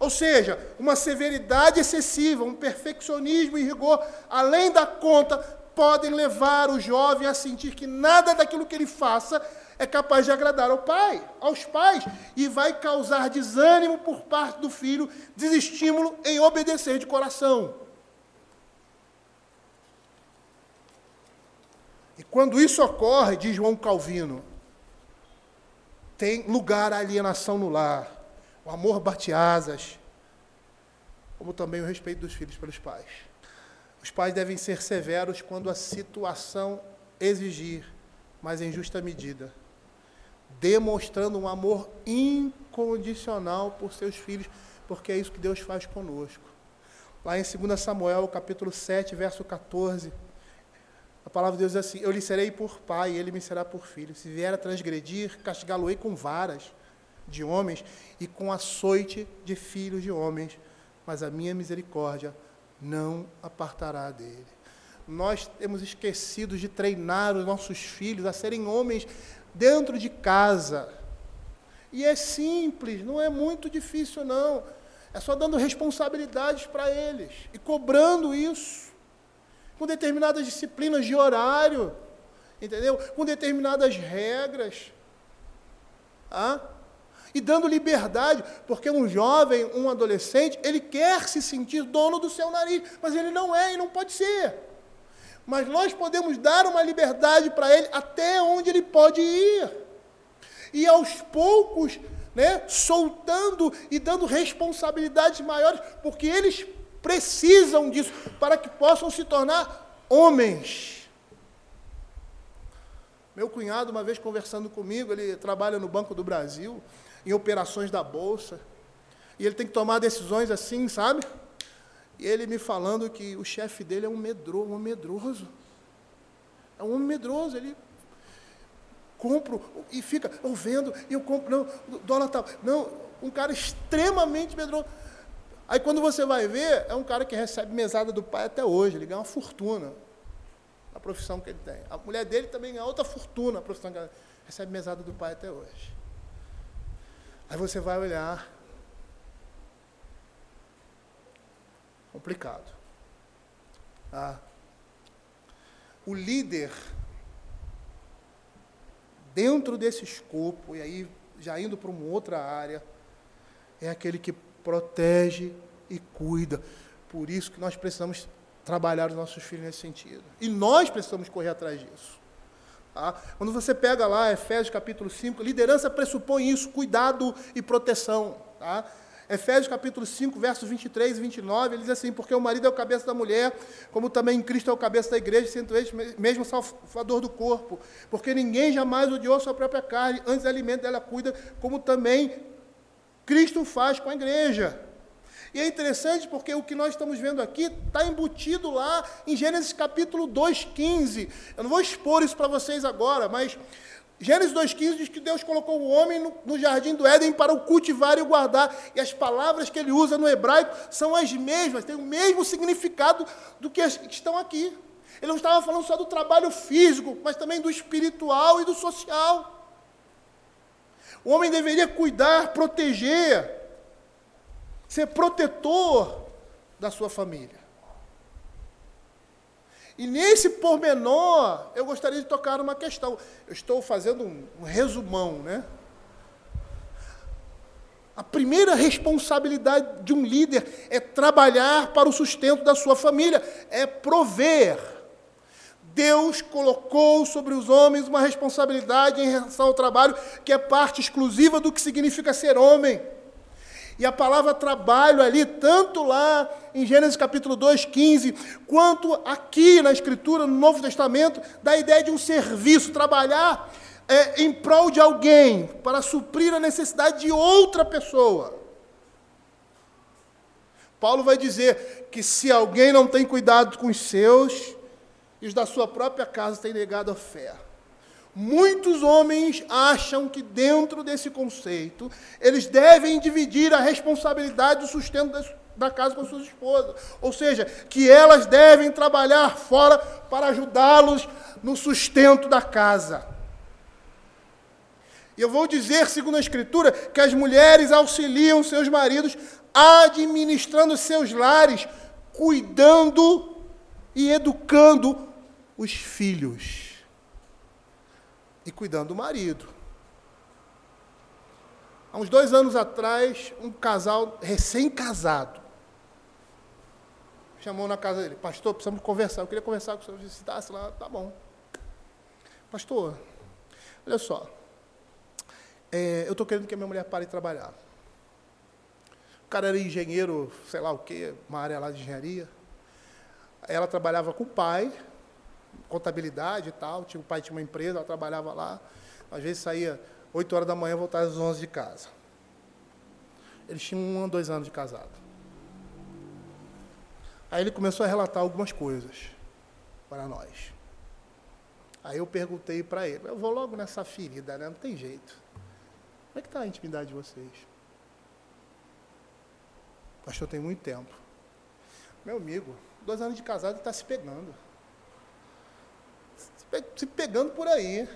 Ou seja, uma severidade excessiva, um perfeccionismo e rigor além da conta podem levar o jovem a sentir que nada daquilo que ele faça é capaz de agradar ao pai, aos pais, e vai causar desânimo por parte do filho, desestímulo em obedecer de coração. E quando isso ocorre, diz João Calvino, tem lugar a alienação no lar, o amor bate asas, como também o respeito dos filhos pelos pais. Os pais devem ser severos quando a situação exigir, mas em justa medida, demonstrando um amor incondicional por seus filhos, porque é isso que Deus faz conosco. Lá em 2 Samuel, capítulo 7, verso 14, a palavra de Deus diz assim: Eu lhe serei por pai, e ele me será por filho. Se vier a transgredir, castigá-lo-ei com varas de homens e com açoite de filhos de homens, mas a minha misericórdia não apartará dele. Nós temos esquecido de treinar os nossos filhos a serem homens dentro de casa. E é simples, não é muito difícil, não. É só dando responsabilidades para eles e cobrando isso com determinadas disciplinas de horário, entendeu? Com determinadas regras. Ah? E dando liberdade, porque um jovem, um adolescente, ele quer se sentir dono do seu nariz, mas ele não é e não pode ser. Mas nós podemos dar uma liberdade para ele até onde ele pode ir. E aos poucos, né, soltando e dando responsabilidades maiores, porque eles precisam disso para que possam se tornar homens. Meu cunhado, uma vez conversando comigo, ele trabalha no Banco do Brasil, em operações da Bolsa, e ele tem que tomar decisões assim, sabe? E ele me falando que o chefe dele é um medroso, um medroso. É um medroso, ele compro e fica, eu vendo, e eu compro, não, dólar tal. Não, um cara extremamente medroso. Aí quando você vai ver, é um cara que recebe mesada do pai até hoje, ele ganha uma fortuna na profissão que ele tem. A mulher dele também ganha outra fortuna na profissão que ele recebe mesada do pai até hoje. Aí você vai olhar. Complicado. Ah. O líder, dentro desse escopo, e aí já indo para uma outra área, é aquele que protege e cuida. Por isso que nós precisamos trabalhar os nossos filhos nesse sentido. E nós precisamos correr atrás disso. Tá? Quando você pega lá Efésios capítulo 5, liderança pressupõe isso, cuidado e proteção. Tá? Efésios capítulo 5, versos 23 e 29, ele diz assim, porque o marido é o cabeça da mulher, como também Cristo é o cabeça da igreja, sendo ele mesmo salvador do corpo. Porque ninguém jamais odiou sua própria carne, antes alimento dela cuida, como também Cristo faz com a igreja. E é interessante porque o que nós estamos vendo aqui está embutido lá em Gênesis capítulo 2,15. Eu não vou expor isso para vocês agora, mas Gênesis 2,15 diz que Deus colocou o homem no, no, jardim do Éden para o cultivar e o guardar. E as palavras que ele usa no hebraico são as mesmas, têm o mesmo significado do que as que estão aqui. Ele não estava falando só do trabalho físico, mas também do espiritual e do social. O homem deveria cuidar, proteger, ser protetor da sua família. E nesse pormenor, eu gostaria de tocar uma questão. Eu estou fazendo um, um resumão, né? A primeira responsabilidade de um líder é trabalhar para o sustento da sua família, é prover. Deus colocou sobre os homens uma responsabilidade em relação ao trabalho que é parte exclusiva do que significa ser homem. E a palavra trabalho ali, tanto lá em Gênesis capítulo 2, 15, quanto aqui na Escritura, no Novo Testamento, dá a ideia de um serviço, trabalhar é, em prol de alguém, para suprir a necessidade de outra pessoa. Paulo vai dizer que se alguém não tem cuidado com os seus, e os da sua própria casa têm negado a fé. Muitos homens acham que, dentro desse conceito, eles devem dividir a responsabilidade do sustento da casa com suas esposas. Ou seja, que elas devem trabalhar fora para ajudá-los no sustento da casa. E eu vou dizer, segundo a Escritura, que as mulheres auxiliam seus maridos administrando seus lares, cuidando e educando os filhos e cuidando do marido. Há uns dois anos atrás, um casal recém-casado chamou na casa dele, pastor, precisamos conversar. Eu queria conversar com o senhor, visitasse lá, tá bom. Pastor, olha só, é, eu estou querendo que a minha mulher pare de trabalhar. O cara era engenheiro, sei lá o quê, uma área lá de engenharia. Ela trabalhava com o pai, contabilidade e tal. Tinha, o pai tinha uma empresa, ela trabalhava lá. Às vezes saía 8 horas da manhã, voltava às 11 de casa. Eles tinham um ou dois anos de casado. Aí ele começou a relatar algumas coisas para nós. Aí eu perguntei para ele, eu vou logo nessa ferida, né? Não tem jeito. Como é que está a intimidade de vocês? Pastor, tem muito tempo. Meu amigo, dois anos de casado está se pegando se pegando por aí.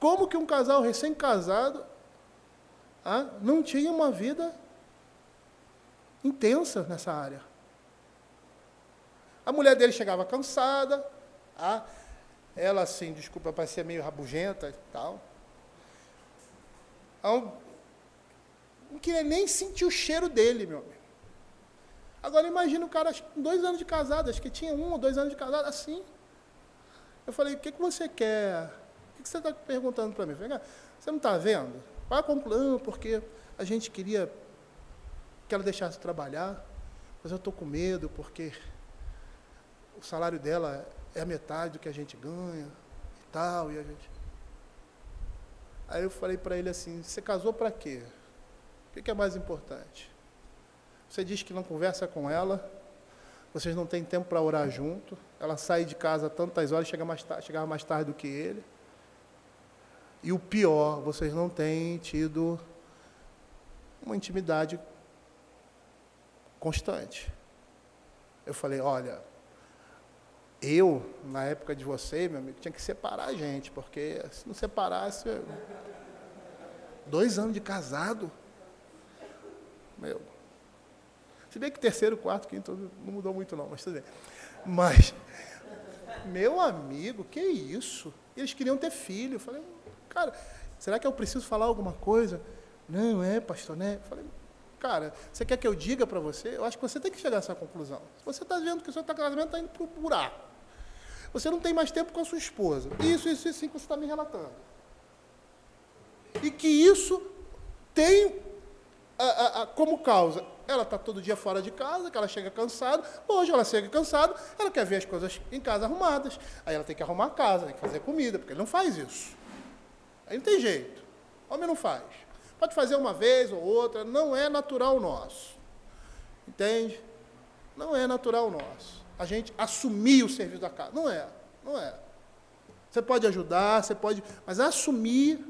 Como que um casal recém-casado ah, não tinha uma vida intensa nessa área? A mulher dele chegava cansada, ah, ela assim, desculpa, parecia meio rabugenta e tal. Não queria nem sentir o cheiro dele, meu amigo. Agora imagina o cara com dois anos de casado, acho que tinha um ou dois anos de casado, assim. Eu falei, o que, que você quer? O que, você está perguntando para mim? Falei, você não está vendo? Vai com plano, porque a gente queria que ela deixasse trabalhar, mas eu estou com medo, porque o salário dela é a metade do que a gente ganha e tal, e a gente. Aí eu falei para ele assim, você casou para quê? O que é mais importante? Você diz que não conversa com ela, vocês não têm tempo para orar junto, ela sai de casa tantas horas, chega mais tarde, chegava mais tarde do que ele. E o pior, vocês não têm tido uma intimidade constante. Eu falei, olha, eu, na época de você, meu amigo, tinha que separar a gente, porque se não separasse. Dois anos de casado. Meu, se bem que terceiro, quarto, quinto, não mudou muito não, mas tudo bem. Mas, meu amigo, que isso? Eles queriam ter filho. Eu falei, cara, será que eu preciso falar alguma coisa? Não, é, pastor, né? Eu falei, cara, você quer que eu diga para você? Eu acho que você tem que chegar a essa conclusão. Você está vendo que o seu casamento está indo para o buraco, você não tem mais tempo com a sua esposa. Isso, isso, isso, que você está me relatando. E que isso tem a, a, como causa ela está todo dia fora de casa, que ela chega cansada. Hoje ela chega cansada, ela quer ver as coisas em casa arrumadas. Aí ela tem que arrumar a casa, tem que fazer comida, porque ele não faz isso. Aí não tem jeito. Homem não faz. Pode fazer uma vez ou outra, não é natural nosso. Entende? Não é natural nosso. A gente assumir o serviço da casa. Não é. Não é. Você pode ajudar, você pode. Mas assumir.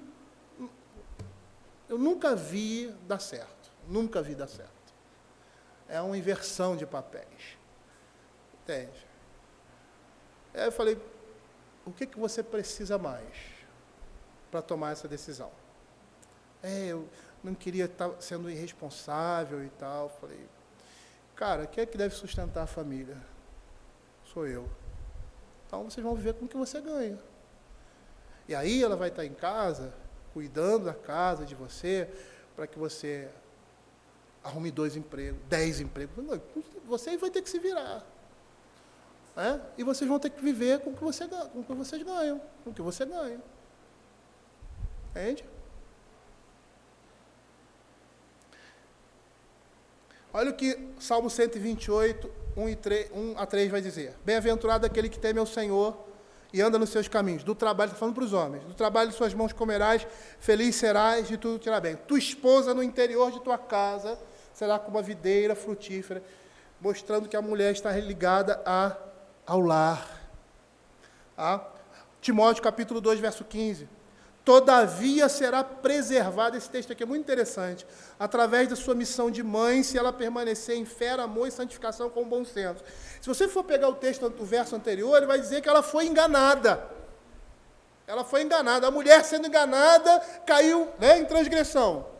Eu nunca vi dar certo. Nunca vi dar certo é uma inversão de papéis. Entende? Aí eu falei, o que, que você precisa mais para tomar essa decisão? É, eu não queria estar sendo irresponsável e tal. Falei, cara, quem é que deve sustentar a família? sou eu. Então vocês vão viver com o que você ganha. E aí ela vai estar em casa, cuidando da casa de você, para que você arrume dois empregos, dez empregos. Você vai ter que se virar. Né? E vocês vão ter que viver com o que, você, com o que vocês ganham, com o que você ganha. Entende? Olha o que Salmo 128, 1, e 3, 1 a 3 vai dizer. Bem-aventurado aquele que teme ao Senhor e anda nos seus caminhos. Do trabalho, está falando para os homens. Do trabalho de suas mãos comerás, feliz serás, de tudo irá bem. Tua esposa no interior de tua casa será como uma videira frutífera, mostrando que a mulher está ligada a ao lar. Ah, Timóteo capítulo 2, verso 15. Todavia será preservada, esse texto aqui é muito interessante, através da sua missão de mãe, se ela permanecer em fé, amor e santificação com bom senso. Se você for pegar o texto, o verso anterior, ele vai dizer que ela foi enganada. Ela foi enganada. A mulher sendo enganada caiu né, em transgressão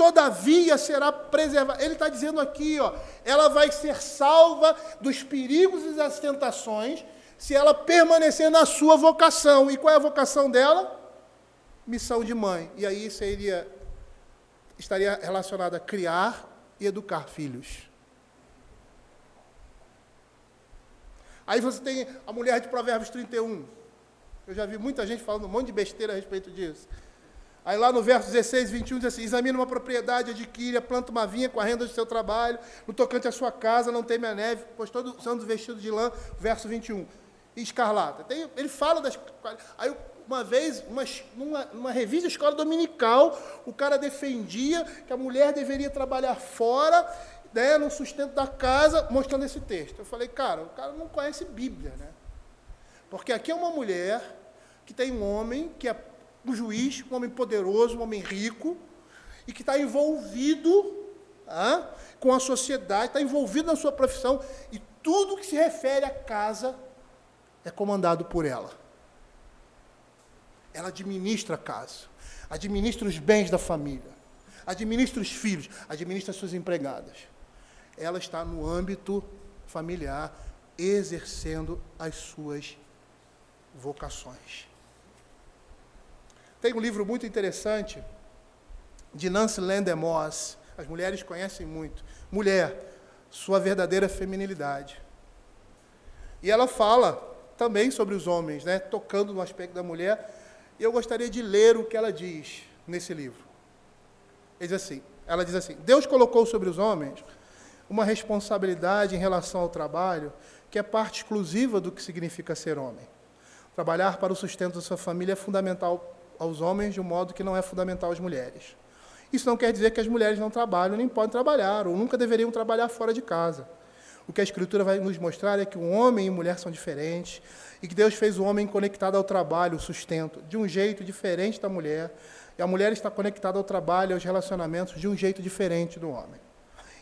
todavia será preservada. Ele está dizendo aqui, ó, ela vai ser salva dos perigos e das tentações se ela permanecer na sua vocação. E qual é a vocação dela? Missão de mãe. E aí seria estaria relacionada a criar e educar filhos. Aí você tem a mulher de Provérbios 31. Eu já vi muita gente falando um monte de besteira a respeito disso. Aí lá no verso 16, 21 diz assim: examina uma propriedade, adquire, planta uma vinha com a renda do seu trabalho, no tocante à sua casa, não teme a neve, pois todos são vestidos de lã, verso 21. E escarlata. Tem, ele fala das. Aí uma vez, uma, numa, numa revista escola dominical, o cara defendia que a mulher deveria trabalhar fora, né, no sustento da casa, mostrando esse texto. Eu falei, cara, o cara não conhece Bíblia, né? Porque aqui é uma mulher que tem um homem que é um juiz, um homem poderoso, um homem rico, e que está envolvido ah, com a sociedade, está envolvido na sua profissão, e tudo que se refere à casa é comandado por ela. Ela administra a casa, administra os bens da família, administra os filhos, administra as suas empregadas. Ela está no âmbito familiar, exercendo as suas vocações. Tem um livro muito interessante de Nancy Moss. As mulheres conhecem muito. Mulher, sua verdadeira feminilidade. E ela fala também sobre os homens, né, tocando no aspecto da mulher. E eu gostaria de ler o que ela diz nesse livro. Diz assim, ela diz assim: Deus colocou sobre os homens uma responsabilidade em relação ao trabalho que é parte exclusiva do que significa ser homem. Trabalhar para o sustento da sua família é fundamental aos homens de um modo que não é fundamental às mulheres. Isso não quer dizer que as mulheres não trabalham, nem podem trabalhar, ou nunca deveriam trabalhar fora de casa. O que a Escritura vai nos mostrar é que o homem e a mulher são diferentes e que Deus fez o homem conectado ao trabalho, o sustento, de um jeito diferente da mulher, e a mulher está conectada ao trabalho e aos relacionamentos de um jeito diferente do homem.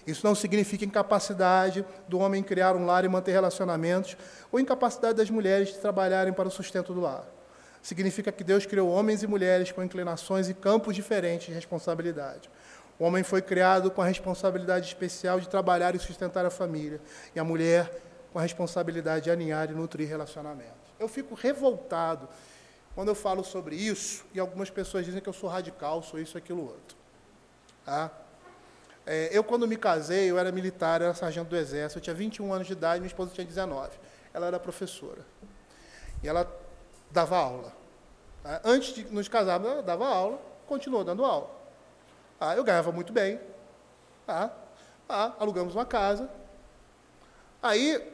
Isso não significa incapacidade do homem criar um lar e manter relacionamentos, ou incapacidade das mulheres de trabalharem para o sustento do lar significa que Deus criou homens e mulheres com inclinações e campos diferentes de responsabilidade. O homem foi criado com a responsabilidade especial de trabalhar e sustentar a família, e a mulher com a responsabilidade de aninhar e nutrir relacionamentos. Eu fico revoltado quando eu falo sobre isso, e algumas pessoas dizem que eu sou radical, sou isso, aquilo, outro. Tá? É, eu, quando me casei, eu era militar, eu era sargento do Exército, eu tinha 21 anos de idade, minha esposa tinha 19. Ela era professora. E ela dava aula. Tá? Antes de nos casarmos, ela dava aula, continuou dando aula. Ah, eu ganhava muito bem. Ah, ah, alugamos uma casa. Aí,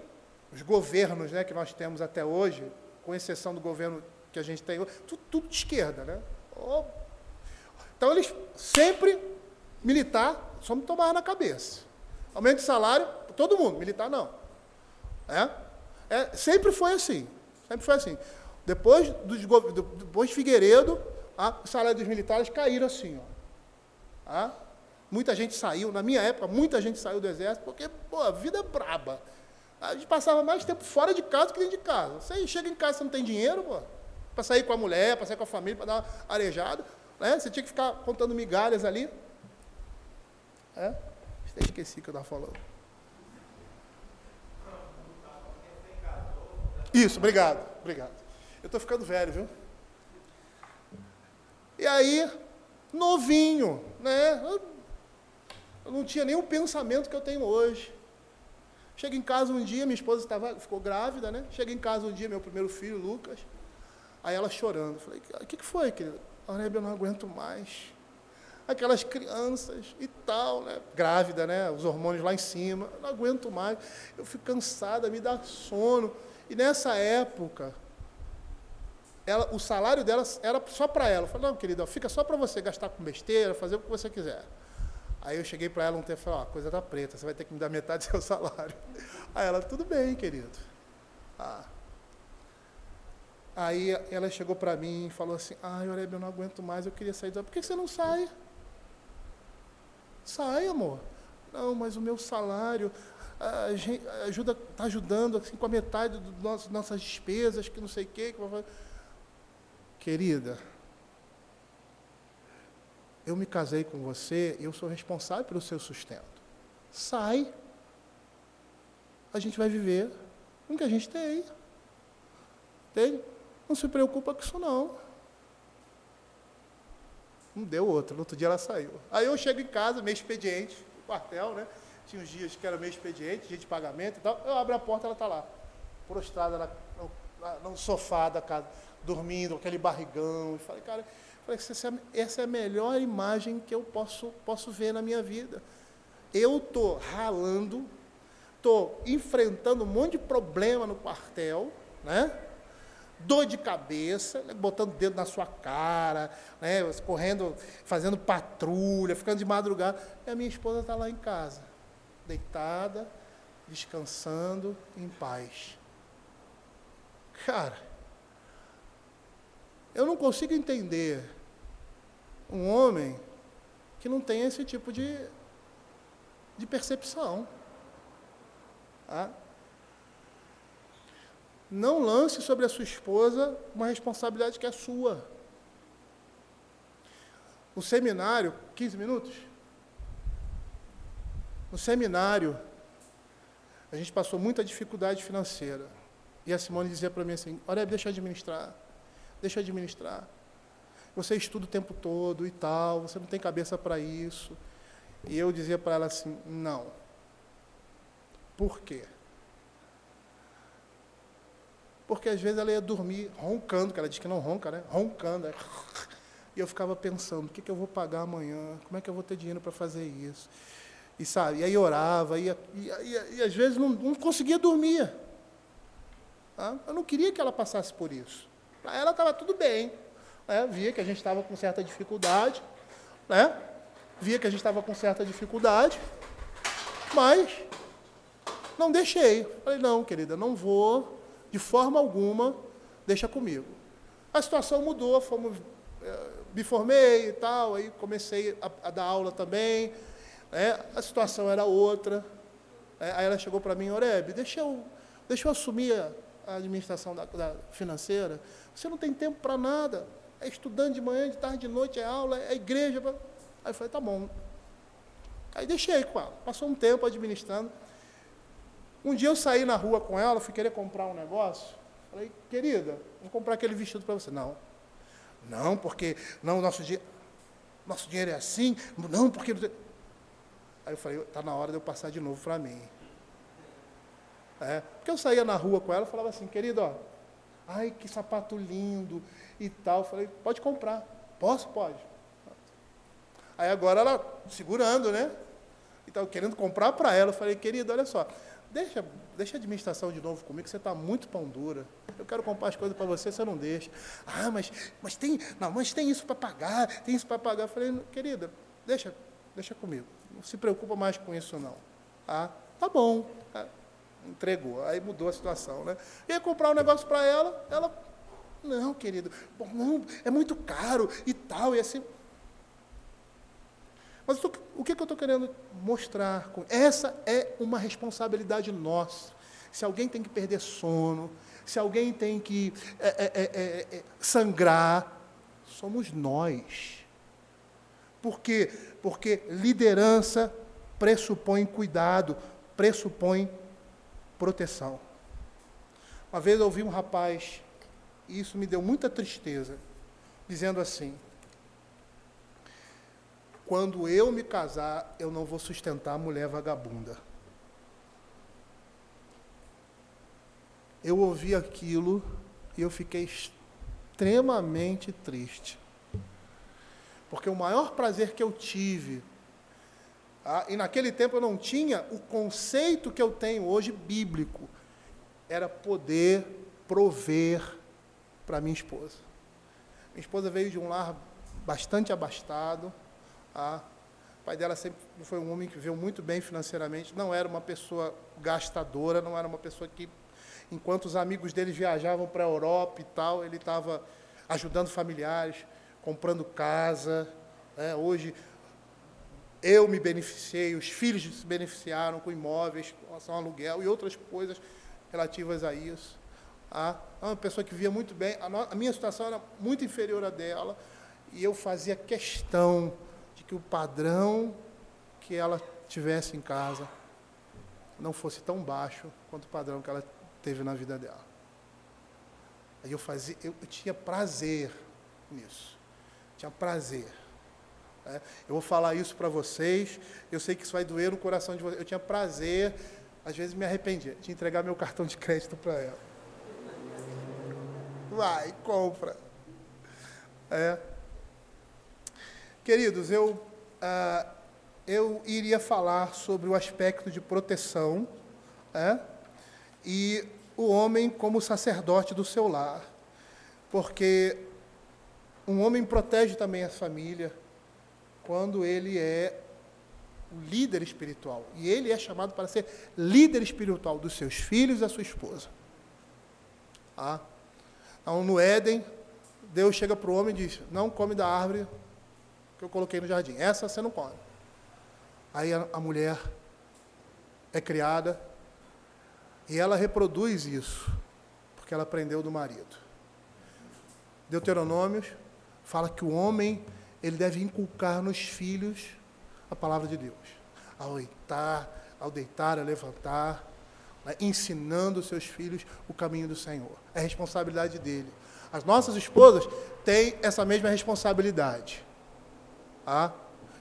os governos né, que nós temos até hoje, com exceção do governo que a gente tem hoje, tudo, tudo de esquerda. Né? Oh. Então, eles sempre, militar, só me tomavam na cabeça. Aumento de salário, todo mundo, militar não. É? É, sempre foi assim. Sempre foi assim. Depois, dos, depois de Figueiredo, a, o salário dos militares caíram assim. Ó. Ah, muita gente saiu, na minha época, muita gente saiu do exército, porque, pô, a vida é braba. A gente passava mais tempo fora de casa que dentro de casa. Você chega em casa, você não tem dinheiro, para sair com a mulher, para sair com a família, para dar uma arejada. Né? Você tinha que ficar contando migalhas ali. É? Até esqueci o que eu estava falando. Isso, obrigado, obrigado. Eu estou ficando velho, viu? E aí, novinho, né? Eu não tinha nem o pensamento que eu tenho hoje. Cheguei em casa um dia, minha esposa estava, ficou grávida, né? Cheguei em casa um dia, meu primeiro filho, Lucas. Aí ela chorando. Falei, o que, que foi, querida? Aurébio, eu não aguento mais. Aquelas crianças e tal, né? Grávida, né? Os hormônios lá em cima. Não aguento mais. Eu fico cansada, me dá sono. E nessa época, ela, o salário dela era só para ela. Eu falei, não, querida, fica só para você gastar com besteira, fazer o que você quiser. Aí eu cheguei para ela um tempo e falei, ó, a coisa tá preta, você vai ter que me dar metade do seu salário. Aí ela, tudo bem, querido. Ah. Aí ela chegou para mim e falou assim, ai, Oreb, eu não aguento mais, eu queria sair. Por que você não sai? Sai, amor. Não, mas o meu salário ajuda, está ajudando assim, com a metade das nossas despesas, que não sei o quê. Que Querida, eu me casei com você, eu sou responsável pelo seu sustento. Sai. A gente vai viver com o que a gente tem. Entende? Não se preocupa com isso não. Não deu outra. No outro dia ela saiu. Aí eu chego em casa, meio expediente, quartel, né? Tinha uns dias que era meio expediente, dia de pagamento e tal. Eu abro a porta, ela está lá, prostrada no, no, sofá da casa, dormindo, aquele barrigão. E falei, cara, falei, essa, é, essa é a melhor imagem que eu posso, posso ver na minha vida. Eu estou ralando, estou enfrentando um monte de problema no quartel, né? dor de cabeça, né, botando o dedo na sua cara, né, correndo, fazendo patrulha, ficando de madrugada. E a minha esposa está lá em casa, deitada, descansando, em paz. Cara, eu não consigo entender um homem que não tem esse tipo de, de percepção. Tá? Não lance sobre a sua esposa uma responsabilidade que é sua. No seminário, 15 minutos? No seminário, a gente passou muita dificuldade financeira. E a Simone dizia para mim assim: Olha, deixa eu administrar, deixa eu administrar. Você estuda o tempo todo e tal, você não tem cabeça para isso. E eu dizia para ela assim: Não. Por quê? Porque às vezes ela ia dormir roncando, que ela diz que não ronca, né? Roncando. E eu ficava pensando, o que, que eu vou pagar amanhã? Como é que eu vou ter dinheiro para fazer isso? E sabe, e aí orava, ia, ia, ia, e às vezes não, não conseguia dormir. Tá? Eu não queria que ela passasse por isso. Para ela estava tudo bem. Né? Via que a gente estava com certa dificuldade. Né? Via que a gente estava com certa dificuldade. Mas não deixei. Falei, não, querida, não vou de forma alguma, deixa comigo. A situação mudou, fomos, eh, me formei e tal, aí comecei a, a dar aula também, né? a situação era outra. Né? Aí ela chegou para mim, Oreb, deixa eu, deixa eu assumir administração da, da, financeira. Você não tem tempo para nada. É estudando de manhã, de tarde, de noite, é aula, é igreja. Aí eu falei, tá bom. Aí deixei com ela. Passou um tempo administrando. Um dia eu saí na rua com ela, fui querer comprar um negócio. Falei, querida, vou comprar aquele vestido para você. Não. Não, porque não, nosso, di nosso dinheiro é assim. Não, porque. Aí eu falei, está na hora de eu passar de novo para mim. É, porque eu saía na rua com ela e falava assim, querido, ó, ai, que sapato lindo e tal. Eu falei, pode comprar. Posso? Pode. Aí agora ela segurando, né? E estava querendo comprar para ela. Eu falei, querido, olha só, Deixa, deixa a administração de novo comigo, você está muito pão dura. Eu quero comprar as coisas para você, você não deixa. Ah, mas, mas tem, não, mas tem isso para pagar, tem isso para pagar. Eu falei, querida, deixa, deixa comigo. Não se preocupa mais com isso, não. Ah, tá bom. Ah, entregou. Aí mudou a situação, né? Ia comprar um negócio para ela, ela, não, querido, não, é muito caro e tal, e assim. Mas tô, o que, que eu estou querendo mostrar? Com, essa é uma responsabilidade nossa. Se alguém tem que perder sono, se alguém tem que é, é, é, é, é sangrar, somos nós. Por quê? Porque liderança pressupõe cuidado, pressupõe proteção. Uma vez eu ouvi um rapaz, e isso me deu muita tristeza, dizendo assim: Quando eu me casar, eu não vou sustentar a mulher vagabunda. Eu ouvi aquilo e eu fiquei extremamente triste. Porque o maior prazer que eu tive, ah, e naquele tempo eu não tinha o conceito que eu tenho hoje bíblico, era poder prover para minha esposa. Minha esposa veio de um lar bastante abastado. Ah, o pai dela sempre foi um homem que veio muito bem financeiramente, não era uma pessoa gastadora, não era uma pessoa que, enquanto os amigos dele viajavam para a Europa e tal, ele estava ajudando familiares, comprando casa. Né? Hoje, eu me beneficiei, os filhos se beneficiaram com imóveis, ao aluguel e outras coisas relativas a isso. Ah, uma pessoa que via muito bem, a, no, a minha situação era muito inferior à dela, e eu fazia questão de que o padrão que ela tivesse em casa não fosse tão baixo quanto o padrão que ela teve na vida dela. Aí eu fazia, eu, eu tinha prazer nisso tinha prazer. É, eu vou falar isso para vocês, eu sei que isso vai doer no coração de vocês. Eu tinha prazer, às vezes me arrependia, de entregar meu cartão de crédito para ela. Vai, compra. É. Queridos, eu, ah, eu iria falar sobre o aspecto de proteção é, e o homem como sacerdote do seu lar, porque um homem protege também a família quando ele é o líder espiritual. E ele é chamado para ser líder espiritual dos seus filhos e da sua esposa. Ah. Então, no Éden, Deus chega para o homem e diz: Não come da árvore que eu coloquei no jardim. Essa você não come. Aí a, a mulher é criada e ela reproduz isso, porque ela aprendeu do marido. Deuteronômios fala que o homem ele deve inculcar nos filhos a palavra de Deus. Ao deitar, ao deitar, a levantar, né, ensinando os seus filhos o caminho do Senhor. É responsabilidade dele. As nossas esposas têm essa mesma responsabilidade. Tá?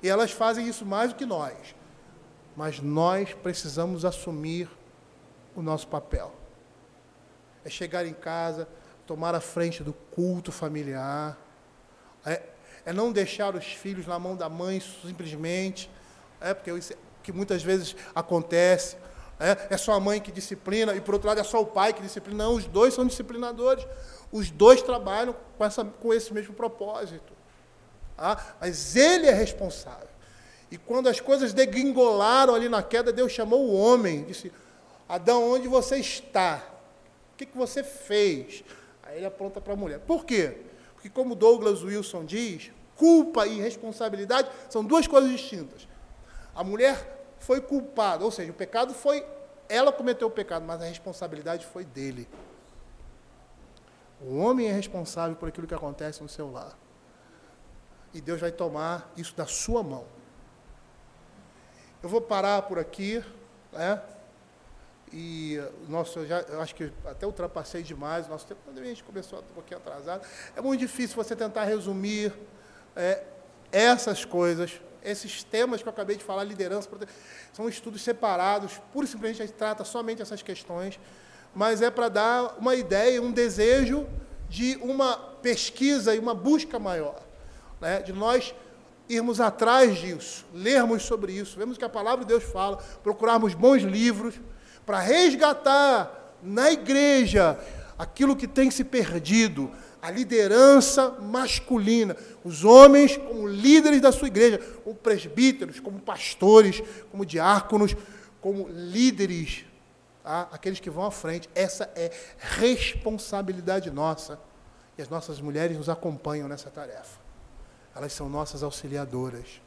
E elas fazem isso mais do que nós. Mas nós precisamos assumir o nosso papel. É chegar em casa, tomar a frente do culto familiar, é, é não deixar os filhos na mão da mãe simplesmente, é porque isso é, que muitas vezes acontece. É, é só a mãe que disciplina, e por outro lado é só o pai que disciplina. Não, os dois são disciplinadores. Os dois trabalham com, essa, com esse mesmo propósito. Ah, mas ele é responsável. E quando as coisas degringolaram ali na queda, Deus chamou o homem, disse: Adão, onde você está? O que, que você fez? Aí ele aponta para a mulher. Por quê? Que, como Douglas Wilson diz, culpa e responsabilidade são duas coisas distintas. A mulher foi culpada, ou seja, o pecado foi. Ela cometeu o pecado, mas a responsabilidade foi dele. O homem é responsável por aquilo que acontece no seu lar. E Deus vai tomar isso da sua mão. Eu vou parar por aqui, né? E nosso, eu, já, eu acho que até ultrapassei demais o nosso tempo, a gente começou um pouquinho atrasado. É muito difícil você tentar resumir é, essas coisas, esses temas que eu acabei de falar, liderança, são estudos separados, pura e simplesmente a gente trata somente essas questões, mas é para dar uma ideia, um desejo de uma pesquisa e uma busca maior, né, de nós irmos atrás disso, lermos sobre isso, vemos que a palavra de Deus fala, procurarmos bons livros, para resgatar na igreja aquilo que tem se perdido, a liderança masculina, os homens como líderes da sua igreja, como presbíteros, como pastores, como diáconos, como líderes, tá? aqueles que vão à frente. Essa é responsabilidade nossa. E as nossas mulheres nos acompanham nessa tarefa. Elas são nossas auxiliadoras.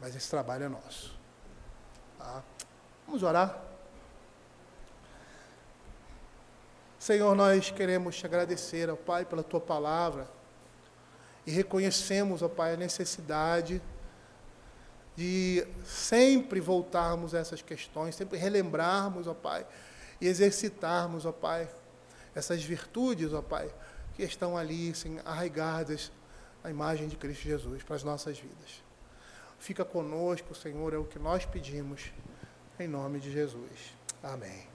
Mas esse trabalho é nosso. Tá? Vamos orar. Senhor, nós queremos te agradecer, ó Pai, pela tua palavra e reconhecemos, ó Pai, a necessidade de sempre voltarmos a essas questões, sempre relembrarmos, ó Pai, e exercitarmos, ó Pai, essas virtudes, ó Pai, que estão ali assim, arraigadas na imagem de Cristo Jesus para as nossas vidas. Fica conosco, Senhor, é o que nós pedimos, em nome de Jesus. Amém.